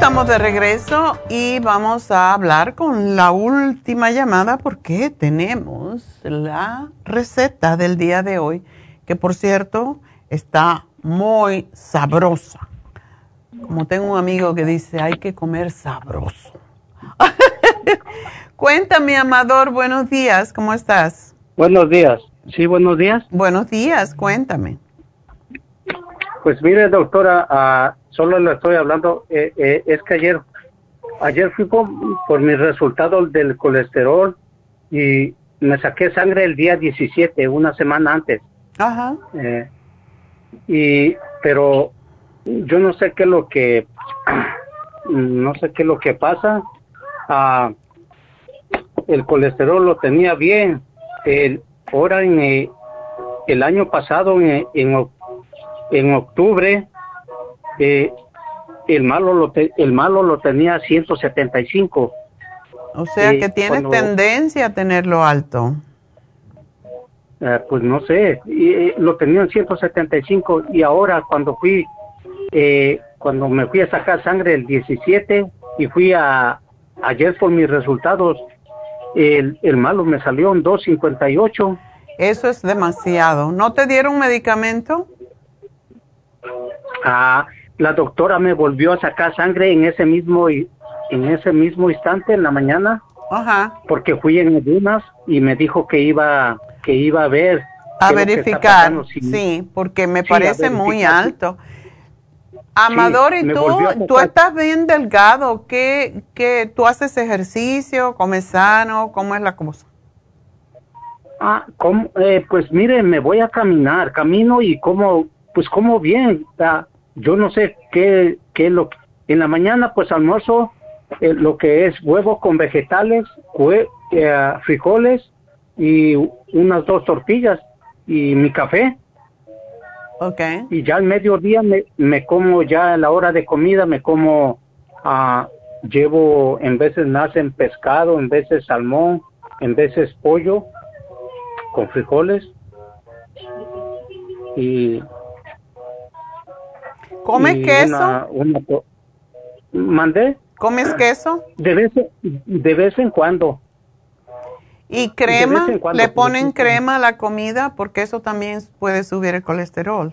Estamos de regreso y vamos a hablar con la última llamada porque tenemos la receta del día de hoy, que por cierto está muy sabrosa. Como tengo un amigo que dice, hay que comer sabroso. Cuéntame, Amador, buenos días, ¿cómo estás? Buenos días. Sí, buenos días. Buenos días, cuéntame. Pues mire, doctora, uh, solo le estoy hablando, eh, eh, es que ayer, ayer fui por, por mis resultados del colesterol y me saqué sangre el día 17, una semana antes. Ajá. Eh, y, pero yo no sé qué es lo que, no sé qué es lo que pasa. Ah, el colesterol lo tenía bien. El, ahora en el, el año pasado, en, en, en octubre, eh, el malo lo el malo lo tenía 175. O sea que tienes tendencia a tenerlo alto. Eh, pues no sé, y, eh, lo tenía en 175 y ahora cuando fui, eh, cuando me fui a sacar sangre el 17 y fui a, ayer por mis resultados, el, el malo me salió en 258. Eso es demasiado. ¿No te dieron medicamento? Ah, la doctora me volvió a sacar sangre en ese mismo en ese mismo instante en la mañana. Ajá. Porque fui en ayunas y me dijo que iba que iba a ver a verificar. sí, porque me parece muy alto. Amador, ¿y tú, tú estás bien delgado? ¿Qué, ¿Qué, tú haces ejercicio? ¿Comes sano? ¿Cómo es la cosa? Ah, eh, pues mire, me voy a caminar, camino y como, pues como bien, yo no sé qué, qué lo en la mañana pues almuerzo eh, lo que es huevo con vegetales, eh, frijoles y unas dos tortillas y mi café. Okay. Y ya al mediodía me, me como ya a la hora de comida me como ah, llevo en veces nacen pescado, en veces salmón, en veces pollo con frijoles y ¿Comes queso? ¿Mandé? ¿Comes queso? De vez, de vez en cuando. ¿Y crema? ¿Le ponen crema a la comida? Porque eso también puede subir el colesterol.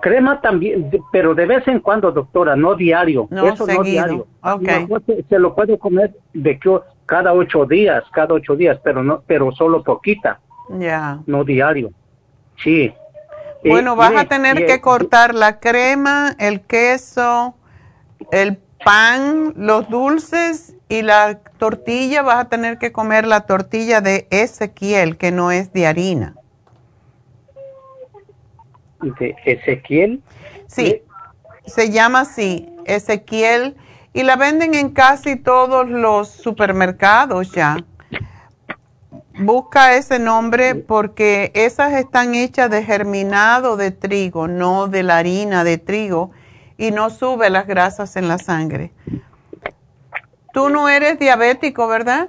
crema también, pero de vez en cuando, doctora, no diario. No eso seguido. no diario. Okay. se, se, lo puede comer de que cada ocho días, cada ocho días, pero no, pero solo poquita. Ya. No diario. Sí. Bueno, vas a tener que cortar la crema, el queso, el pan, los dulces y la tortilla. Vas a tener que comer la tortilla de Ezequiel, que no es de harina. de Ezequiel. Sí, se llama así, Ezequiel, y la venden en casi todos los supermercados ya. Busca ese nombre porque esas están hechas de germinado de trigo, no de la harina de trigo, y no sube las grasas en la sangre. Tú no eres diabético, ¿verdad?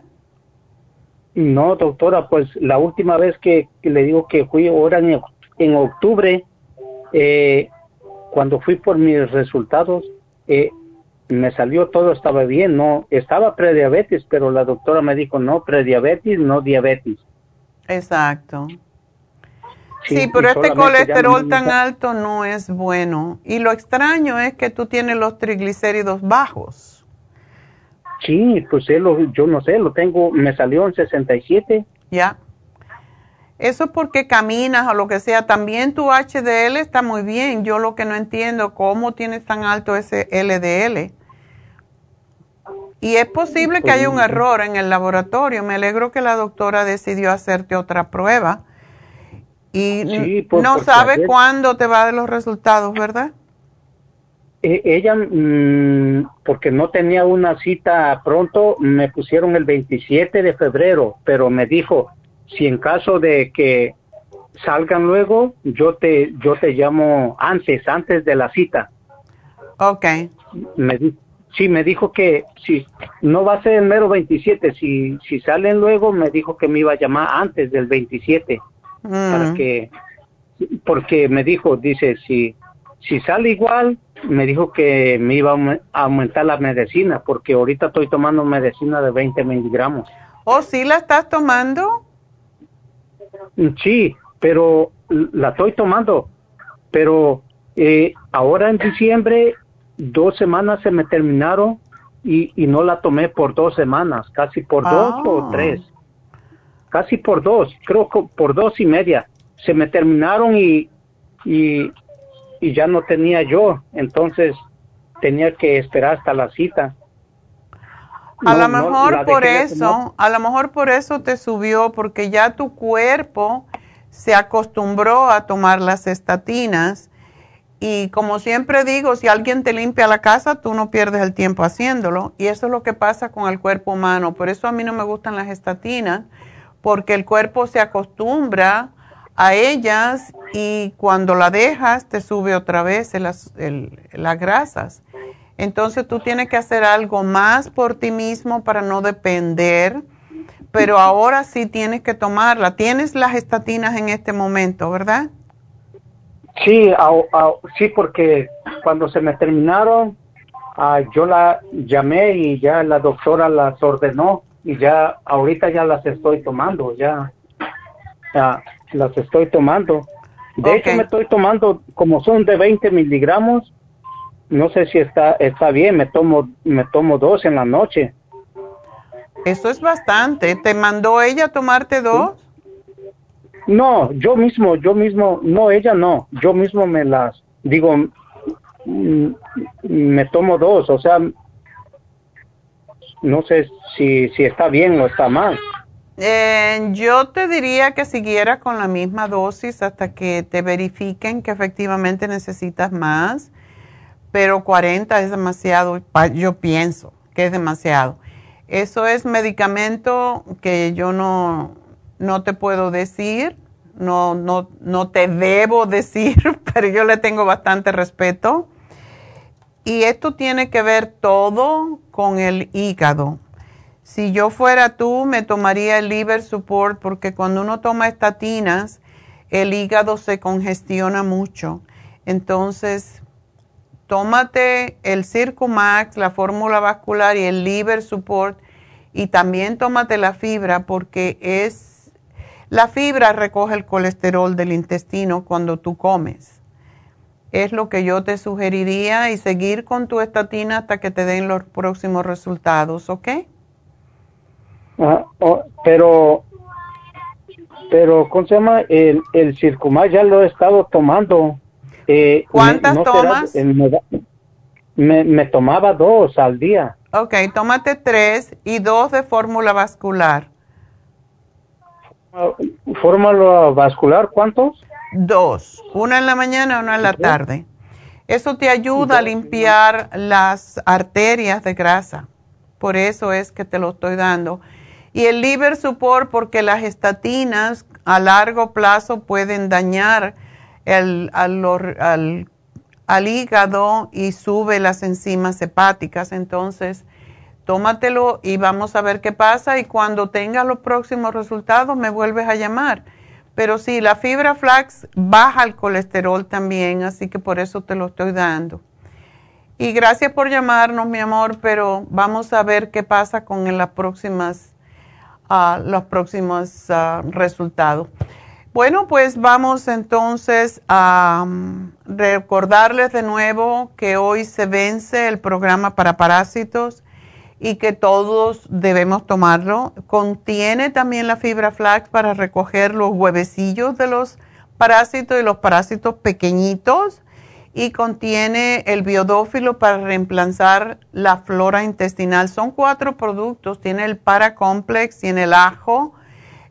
No, doctora, pues la última vez que, le digo que fui ahora en, en octubre, eh, cuando fui por mis resultados, eh, me salió todo, estaba bien, no, estaba prediabetes, pero la doctora me dijo, no, prediabetes, no diabetes. Exacto. Sí, pero este colesterol tan alto no es bueno. Y lo extraño es que tú tienes los triglicéridos bajos. Sí, pues yo no sé, lo tengo, me salió en 67. Ya. Eso es porque caminas o lo que sea. También tu HDL está muy bien. Yo lo que no entiendo, ¿cómo tienes tan alto ese LDL? Y es posible que haya un error en el laboratorio. Me alegro que la doctora decidió hacerte otra prueba. Y no sabe cuándo te va a dar los resultados, ¿verdad? E, ella, mm, porque no tenía una cita pronto, me pusieron el 27 de febrero, pero me dijo, si en caso de que salgan luego, yo te, yo te llamo antes, antes de la cita. Ok. Me, sí, me dijo que si no va a ser el mero 27, si, si salen luego, me dijo que me iba a llamar antes del 27, para mm. que, porque me dijo, dice, si, si sale igual, me dijo que me iba a aumentar la medicina, porque ahorita estoy tomando medicina de 20 miligramos. ¿O sí la estás tomando? Sí, pero la estoy tomando. Pero eh, ahora en diciembre, dos semanas se me terminaron y, y, no la tomé por dos semanas, casi por dos o ah. tres. Casi por dos, creo que por dos y media. Se me terminaron y, y, y ya no tenía yo. Entonces tenía que esperar hasta la cita. A lo mejor por eso, a lo mejor por eso te subió, porque ya tu cuerpo se acostumbró a tomar las estatinas. Y como siempre digo, si alguien te limpia la casa, tú no pierdes el tiempo haciéndolo. Y eso es lo que pasa con el cuerpo humano. Por eso a mí no me gustan las estatinas, porque el cuerpo se acostumbra a ellas y cuando la dejas te sube otra vez las, las grasas. Entonces tú tienes que hacer algo más por ti mismo para no depender, pero ahora sí tienes que tomarla. Tienes las estatinas en este momento, ¿verdad? Sí, sí, porque cuando se me terminaron, ah, yo la llamé y ya la doctora las ordenó y ya ahorita ya las estoy tomando, ya, las estoy tomando. De hecho, me estoy tomando, como son de 20 miligramos, no sé si está está bien, me tomo me tomo dos en la noche. Eso es bastante. ¿Te mandó ella a tomarte dos? No, yo mismo, yo mismo, no, ella no, yo mismo me las digo, me tomo dos, o sea, no sé si, si está bien o está mal. Eh, yo te diría que siguieras con la misma dosis hasta que te verifiquen que efectivamente necesitas más pero 40 es demasiado, yo pienso que es demasiado. Eso es medicamento que yo no, no te puedo decir, no, no, no te debo decir, pero yo le tengo bastante respeto. Y esto tiene que ver todo con el hígado. Si yo fuera tú, me tomaría el liver support porque cuando uno toma estatinas, el hígado se congestiona mucho. Entonces, tómate el Circumax, la fórmula vascular y el liver support y también tómate la fibra porque es la fibra recoge el colesterol del intestino cuando tú comes. Es lo que yo te sugeriría y seguir con tu estatina hasta que te den los próximos resultados, ¿ok? Ah, pero, pero, ¿cómo se llama? El Circumax ya lo he estado tomando eh, ¿Cuántas tomas? me, tomaba dos al día. Ok, tómate tres y dos de fórmula vascular. ¿Fórmula vascular cuántos? Dos, una en la mañana, una en la tarde. Eso te ayuda a limpiar las arterias de grasa. Por eso es que te lo estoy dando. Y el liver support porque las estatinas a largo plazo pueden dañar el, al, al hígado y sube las enzimas hepáticas. Entonces, tómatelo y vamos a ver qué pasa y cuando tengas los próximos resultados me vuelves a llamar. Pero sí, la fibra flax baja el colesterol también, así que por eso te lo estoy dando. Y gracias por llamarnos, mi amor, pero vamos a ver qué pasa con las próximas, ah, los próximos ah, resultados. Bueno, pues vamos entonces a mm, recordarles de nuevo que hoy se vence el programa para parásitos y que todos debemos tomarlo. Contiene también la fibra flax para recoger los huevecillos de los parásitos y los parásitos pequeñitos y contiene el biodófilo para reemplazar la flora intestinal. Son cuatro productos, tiene el paracomplex, tiene el ajo,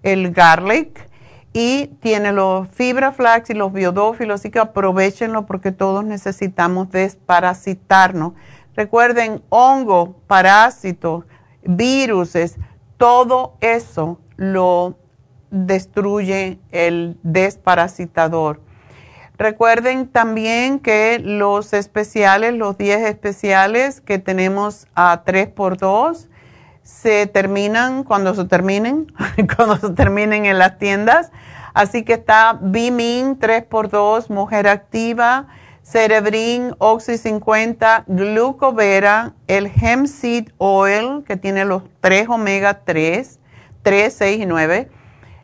el garlic y tiene los fibra flax y los biodófilos, así que aprovechenlo porque todos necesitamos desparasitarnos. Recuerden, hongo, parásitos, virus, todo eso lo destruye el desparasitador. Recuerden también que los especiales, los 10 especiales que tenemos a 3x2, se terminan cuando se terminen, cuando se terminen en las tiendas. Así que está Bimin 3x2, Mujer Activa, Cerebrin, Oxy 50, Glucovera, el Hemp Seed Oil, que tiene los 3 omega 3, 3, 6 y 9.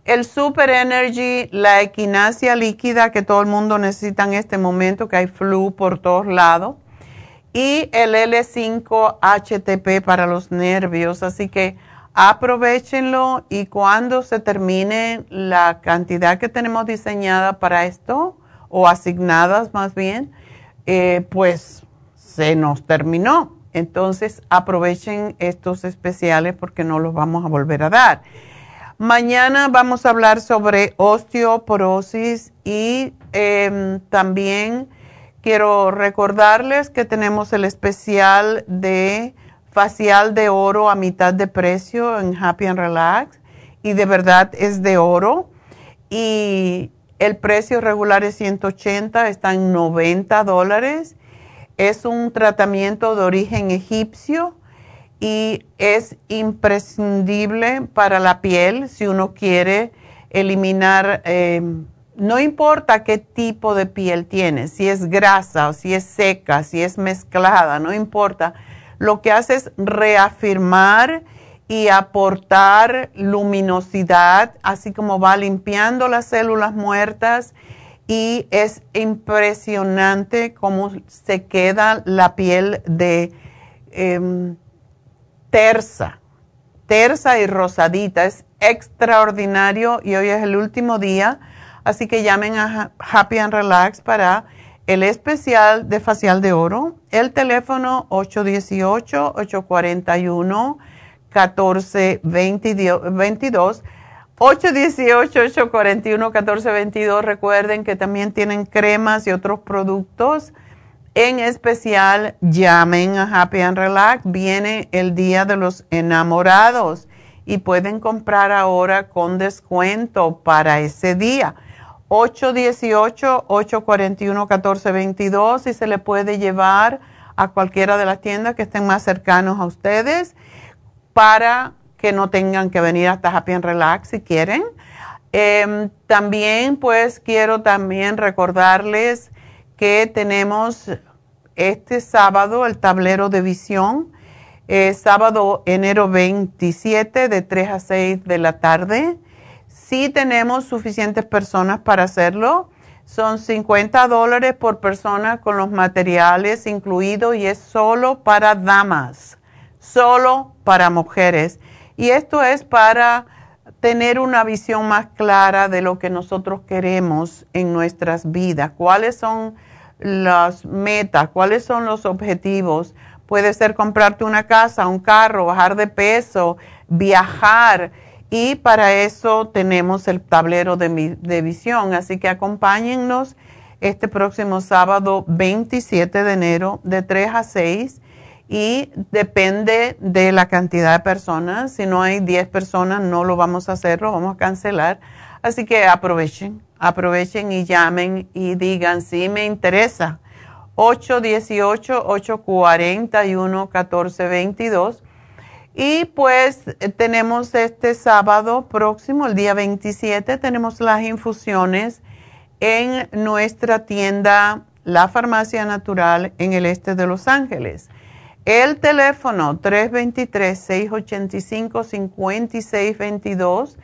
El Super Energy, la equinacia líquida que todo el mundo necesita en este momento, que hay flu por todos lados. Y el L5-HTP para los nervios. Así que aprovechenlo y cuando se termine la cantidad que tenemos diseñada para esto, o asignadas más bien, eh, pues se nos terminó. Entonces aprovechen estos especiales porque no los vamos a volver a dar. Mañana vamos a hablar sobre osteoporosis y em, también quiero recordarles que tenemos el especial de facial de oro a mitad de precio en Happy and Relax y de verdad es de oro y el precio regular es 180, está en 90 dólares. Es un tratamiento de origen egipcio y es imprescindible para la piel si uno quiere eliminar, eh, no importa qué tipo de piel tiene, si es grasa o si es seca, si es mezclada, no importa. Lo que hace es reafirmar y aportar luminosidad, así como va limpiando las células muertas y es impresionante cómo se queda la piel de em, tersa, tersa y rosadita. Es extraordinario y hoy es el último día, así que llamen a Happy and Relax para el especial de facial de oro, el teléfono 818 841 1422. 818-841-1422. Recuerden que también tienen cremas y otros productos. En especial, llamen a Happy and Relax. Viene el Día de los Enamorados y pueden comprar ahora con descuento para ese día. 818-841-1422 y se le puede llevar a cualquiera de las tiendas que estén más cercanos a ustedes para que no tengan que venir hasta Happy Relax si quieren. Em, también pues quiero también recordarles que tenemos este sábado el tablero de visión, sábado enero 27 de 3 a 6 de la tarde. Si tenemos suficientes personas para hacerlo. Son 50 dólares por persona con los materiales incluidos y es solo para damas solo para mujeres. Y esto es para tener una visión más clara de lo que nosotros queremos en nuestras vidas, cuáles son las metas, cuáles son los objetivos. Puede ser comprarte una casa, un carro, bajar de peso, viajar y para eso tenemos el tablero de, visión. Así que acompáñennos este próximo sábado 27 de enero de 3 a 6 y depende de la cantidad de personas. Si no hay 10 personas, no lo vamos a hacer, lo vamos a cancelar. Así que aprovechen, aprovechen y llamen y digan si me interesa. 818-841-1422 y pues tenemos este sábado próximo, el día 27, tenemos las infusiones en nuestra tienda La Farmacia Natural en el este de Los Ángeles. El teléfono 323-685-5622.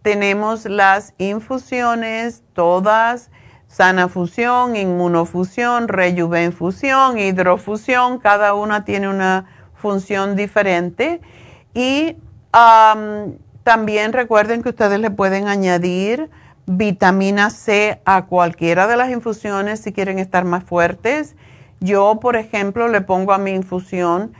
Tenemos las infusiones todas, sana fusión, inmunofusión, rejuvenfusión, hidrofusión, cada una tiene una función diferente y también recuerden que ustedes le pueden añadir vitamina C a cualquiera de las infusiones si quieren estar más fuertes. Yo, por ejemplo, le pongo a mi infusión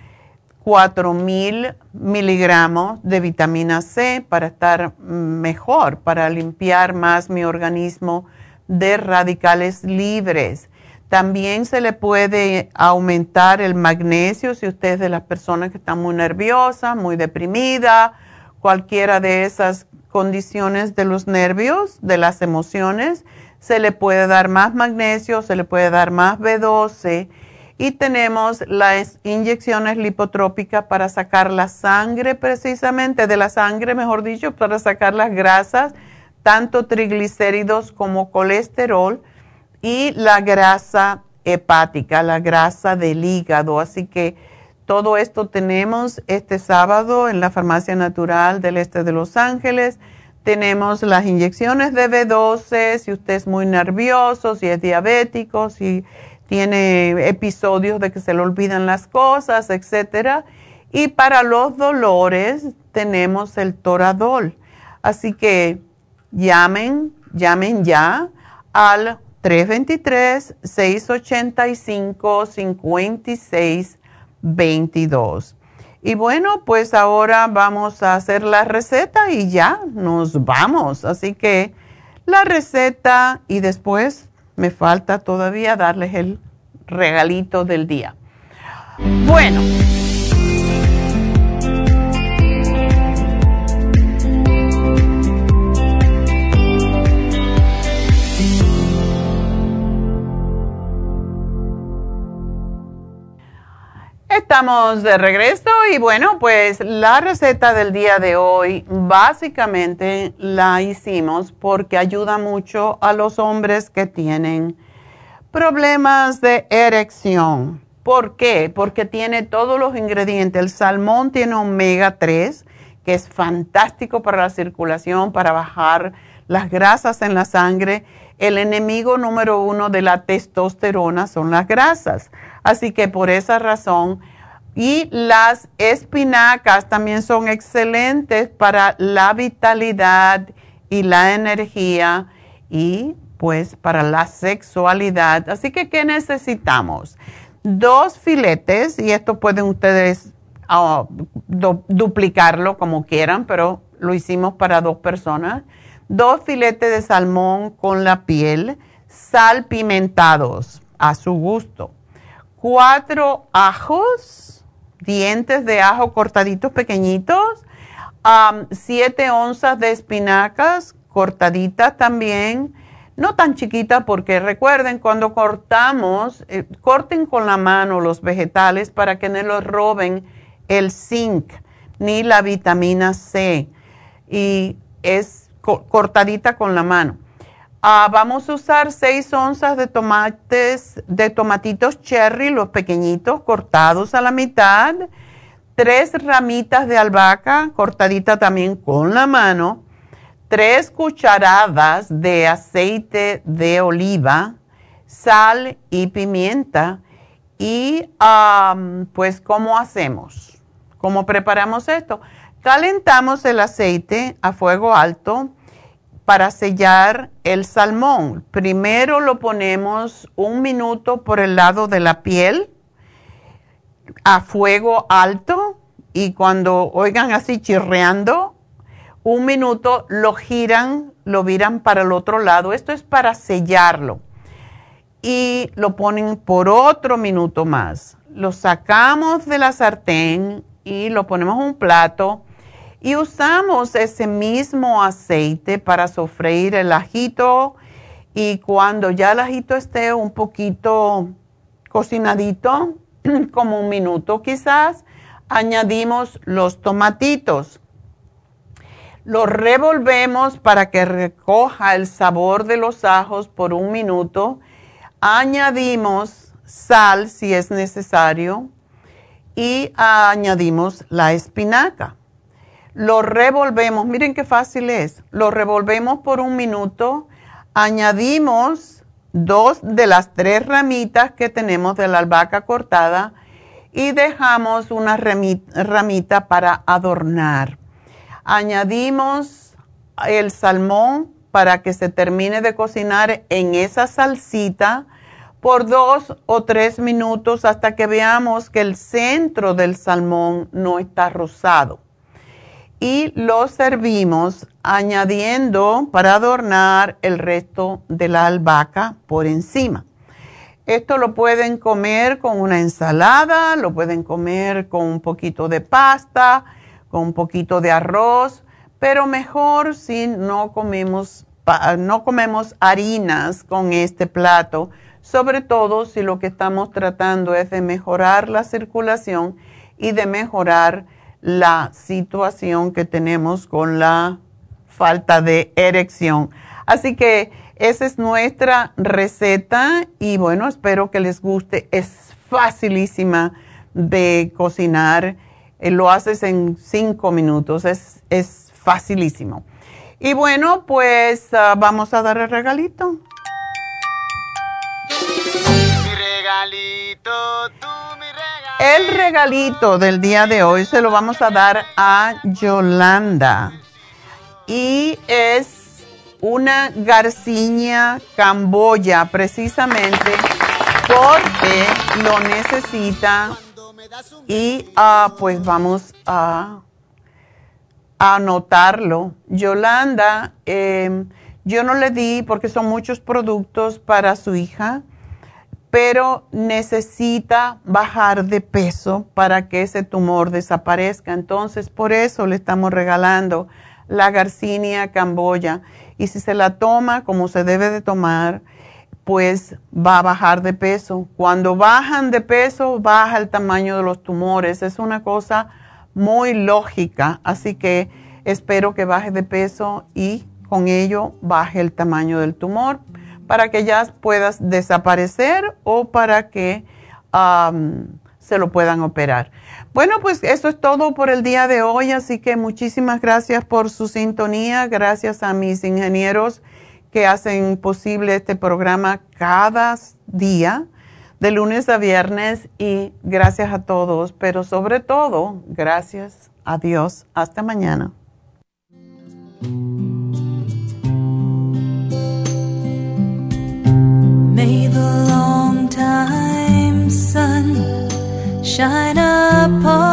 4000 miligramos de vitamina C para estar mejor, para limpiar más mi organismo de radicales libres. También se le puede aumentar el magnesio si usted es de las personas que están muy nerviosas, muy deprimida, cualquiera de esas condiciones de los nervios, de las emociones. Se le puede dar más magnesio, se le puede dar más B12 y tenemos las inyecciones lipotrópicas para sacar la sangre precisamente, de la sangre, mejor dicho, para sacar las grasas, tanto triglicéridos como colesterol y la grasa hepática, la grasa del hígado. Así que todo esto tenemos este sábado en la Farmacia Natural del Este de Los Ángeles. Tenemos las inyecciones de B12, si usted es muy nervioso, si es diabético, si tiene episodios de que se le olvidan las cosas, etc. Y para los dolores tenemos el Toradol. Así que llamen, llamen ya al 323-685-5622. Y bueno, pues ahora vamos a hacer la receta y ya nos vamos. Así que la receta y después me falta todavía darles el regalito del día. Bueno. Estamos de regreso y bueno, pues la receta del día de hoy básicamente la hicimos porque ayuda mucho a los hombres que tienen problemas de erección. ¿Por qué? Porque tiene todos los ingredientes. El salmón tiene omega 3, que es fantástico para la circulación, para bajar las grasas en la sangre. El enemigo número uno de la testosterona son las grasas. Así que por esa razón, y las espinacas también son excelentes para la vitalidad y la energía y pues para la sexualidad. Así que, ¿qué necesitamos? Dos filetes, y esto pueden ustedes ah, duplicarlo como quieran, pero lo hicimos para dos personas. Dos filetes de salmón con la piel, salpimentados a su gusto cuatro ajos, dientes de ajo cortaditos pequeñitos, siete onzas de espinacas cortaditas también, no tan chiquitas porque recuerden cuando cortamos, eh, corten con la mano los vegetales para que no los roben el zinc ni la vitamina C. Y es cortadita con la mano. Ah, vamos a usar 6 onzas de tomates, de tomatitos cherry, los pequeñitos, cortados a la mitad. Tres ramitas de albahaca, cortadita también con la mano. Tres cucharadas de aceite de oliva, sal y pimienta. Y pues, ¿cómo hacemos? ¿Cómo preparamos esto? Calentamos el aceite a fuego alto para sellar el salmón. Primero lo ponemos un minuto por el lado de la piel a fuego alto y cuando oigan así chirreando, un minuto, lo giran, lo viran para el otro lado. Esto es para sellarlo. Y lo ponen por otro minuto más. Lo sacamos de la sartén y lo ponemos en un plato y usamos ese mismo aceite para sofreír el ajito y cuando ya el ajito esté un poquito cocinadito, como un minuto quizás, añadimos los tomatitos. Lo revolvemos para que recoja el sabor de los ajos por un minuto. Añadimos sal si es necesario y añadimos la espinaca. Lo revolvemos, miren qué fácil es. Lo revolvemos por un minuto, añadimos dos de las tres ramitas que tenemos de la albahaca cortada y dejamos una ramita para adornar. Añadimos el salmón para que se termine de cocinar en esa salsita por dos o tres minutos hasta que veamos que el centro del salmón no está rosado. Y lo servimos añadiendo para adornar el resto de la albahaca por encima. Esto lo pueden comer con una ensalada, lo pueden comer con un poquito de pasta, con un poquito de arroz, pero mejor si no comemos, no comemos harinas con este plato sobre todo si lo que estamos tratando es de mejorar la circulación y de mejorar la situación que tenemos con la falta de erección. Así que esa es nuestra receta y bueno, espero que les guste. Es facilísima de cocinar. Eh, lo haces en cinco minutos. Es, es facilísimo. Y bueno, pues ah, vamos a dar el regalito. El regalito del día de hoy se lo vamos a dar a Yolanda. Y es una garciña camboya, precisamente porque lo necesita. Y ah, pues vamos a, anotarlo. Yolanda, em, yo no le di porque son muchos productos para su hija pero necesita bajar de peso para que ese tumor desaparezca. Entonces, por eso le estamos regalando la Garcinia camboya. Y si se la toma como se debe de tomar, pues va a bajar de peso. Cuando bajan de peso, baja el tamaño de los tumores. Es una cosa muy lógica. Así que espero que baje de peso y con ello baje el tamaño del tumor para que ya puedas desaparecer o para que se lo puedan operar. Bueno, pues eso es todo por el día de hoy, así que muchísimas gracias por su sintonía, gracias a mis ingenieros que hacen posible este programa cada día, de lunes a viernes, y gracias a todos, pero sobre todo, gracias a Dios. Hasta mañana. May the long time sun shine upon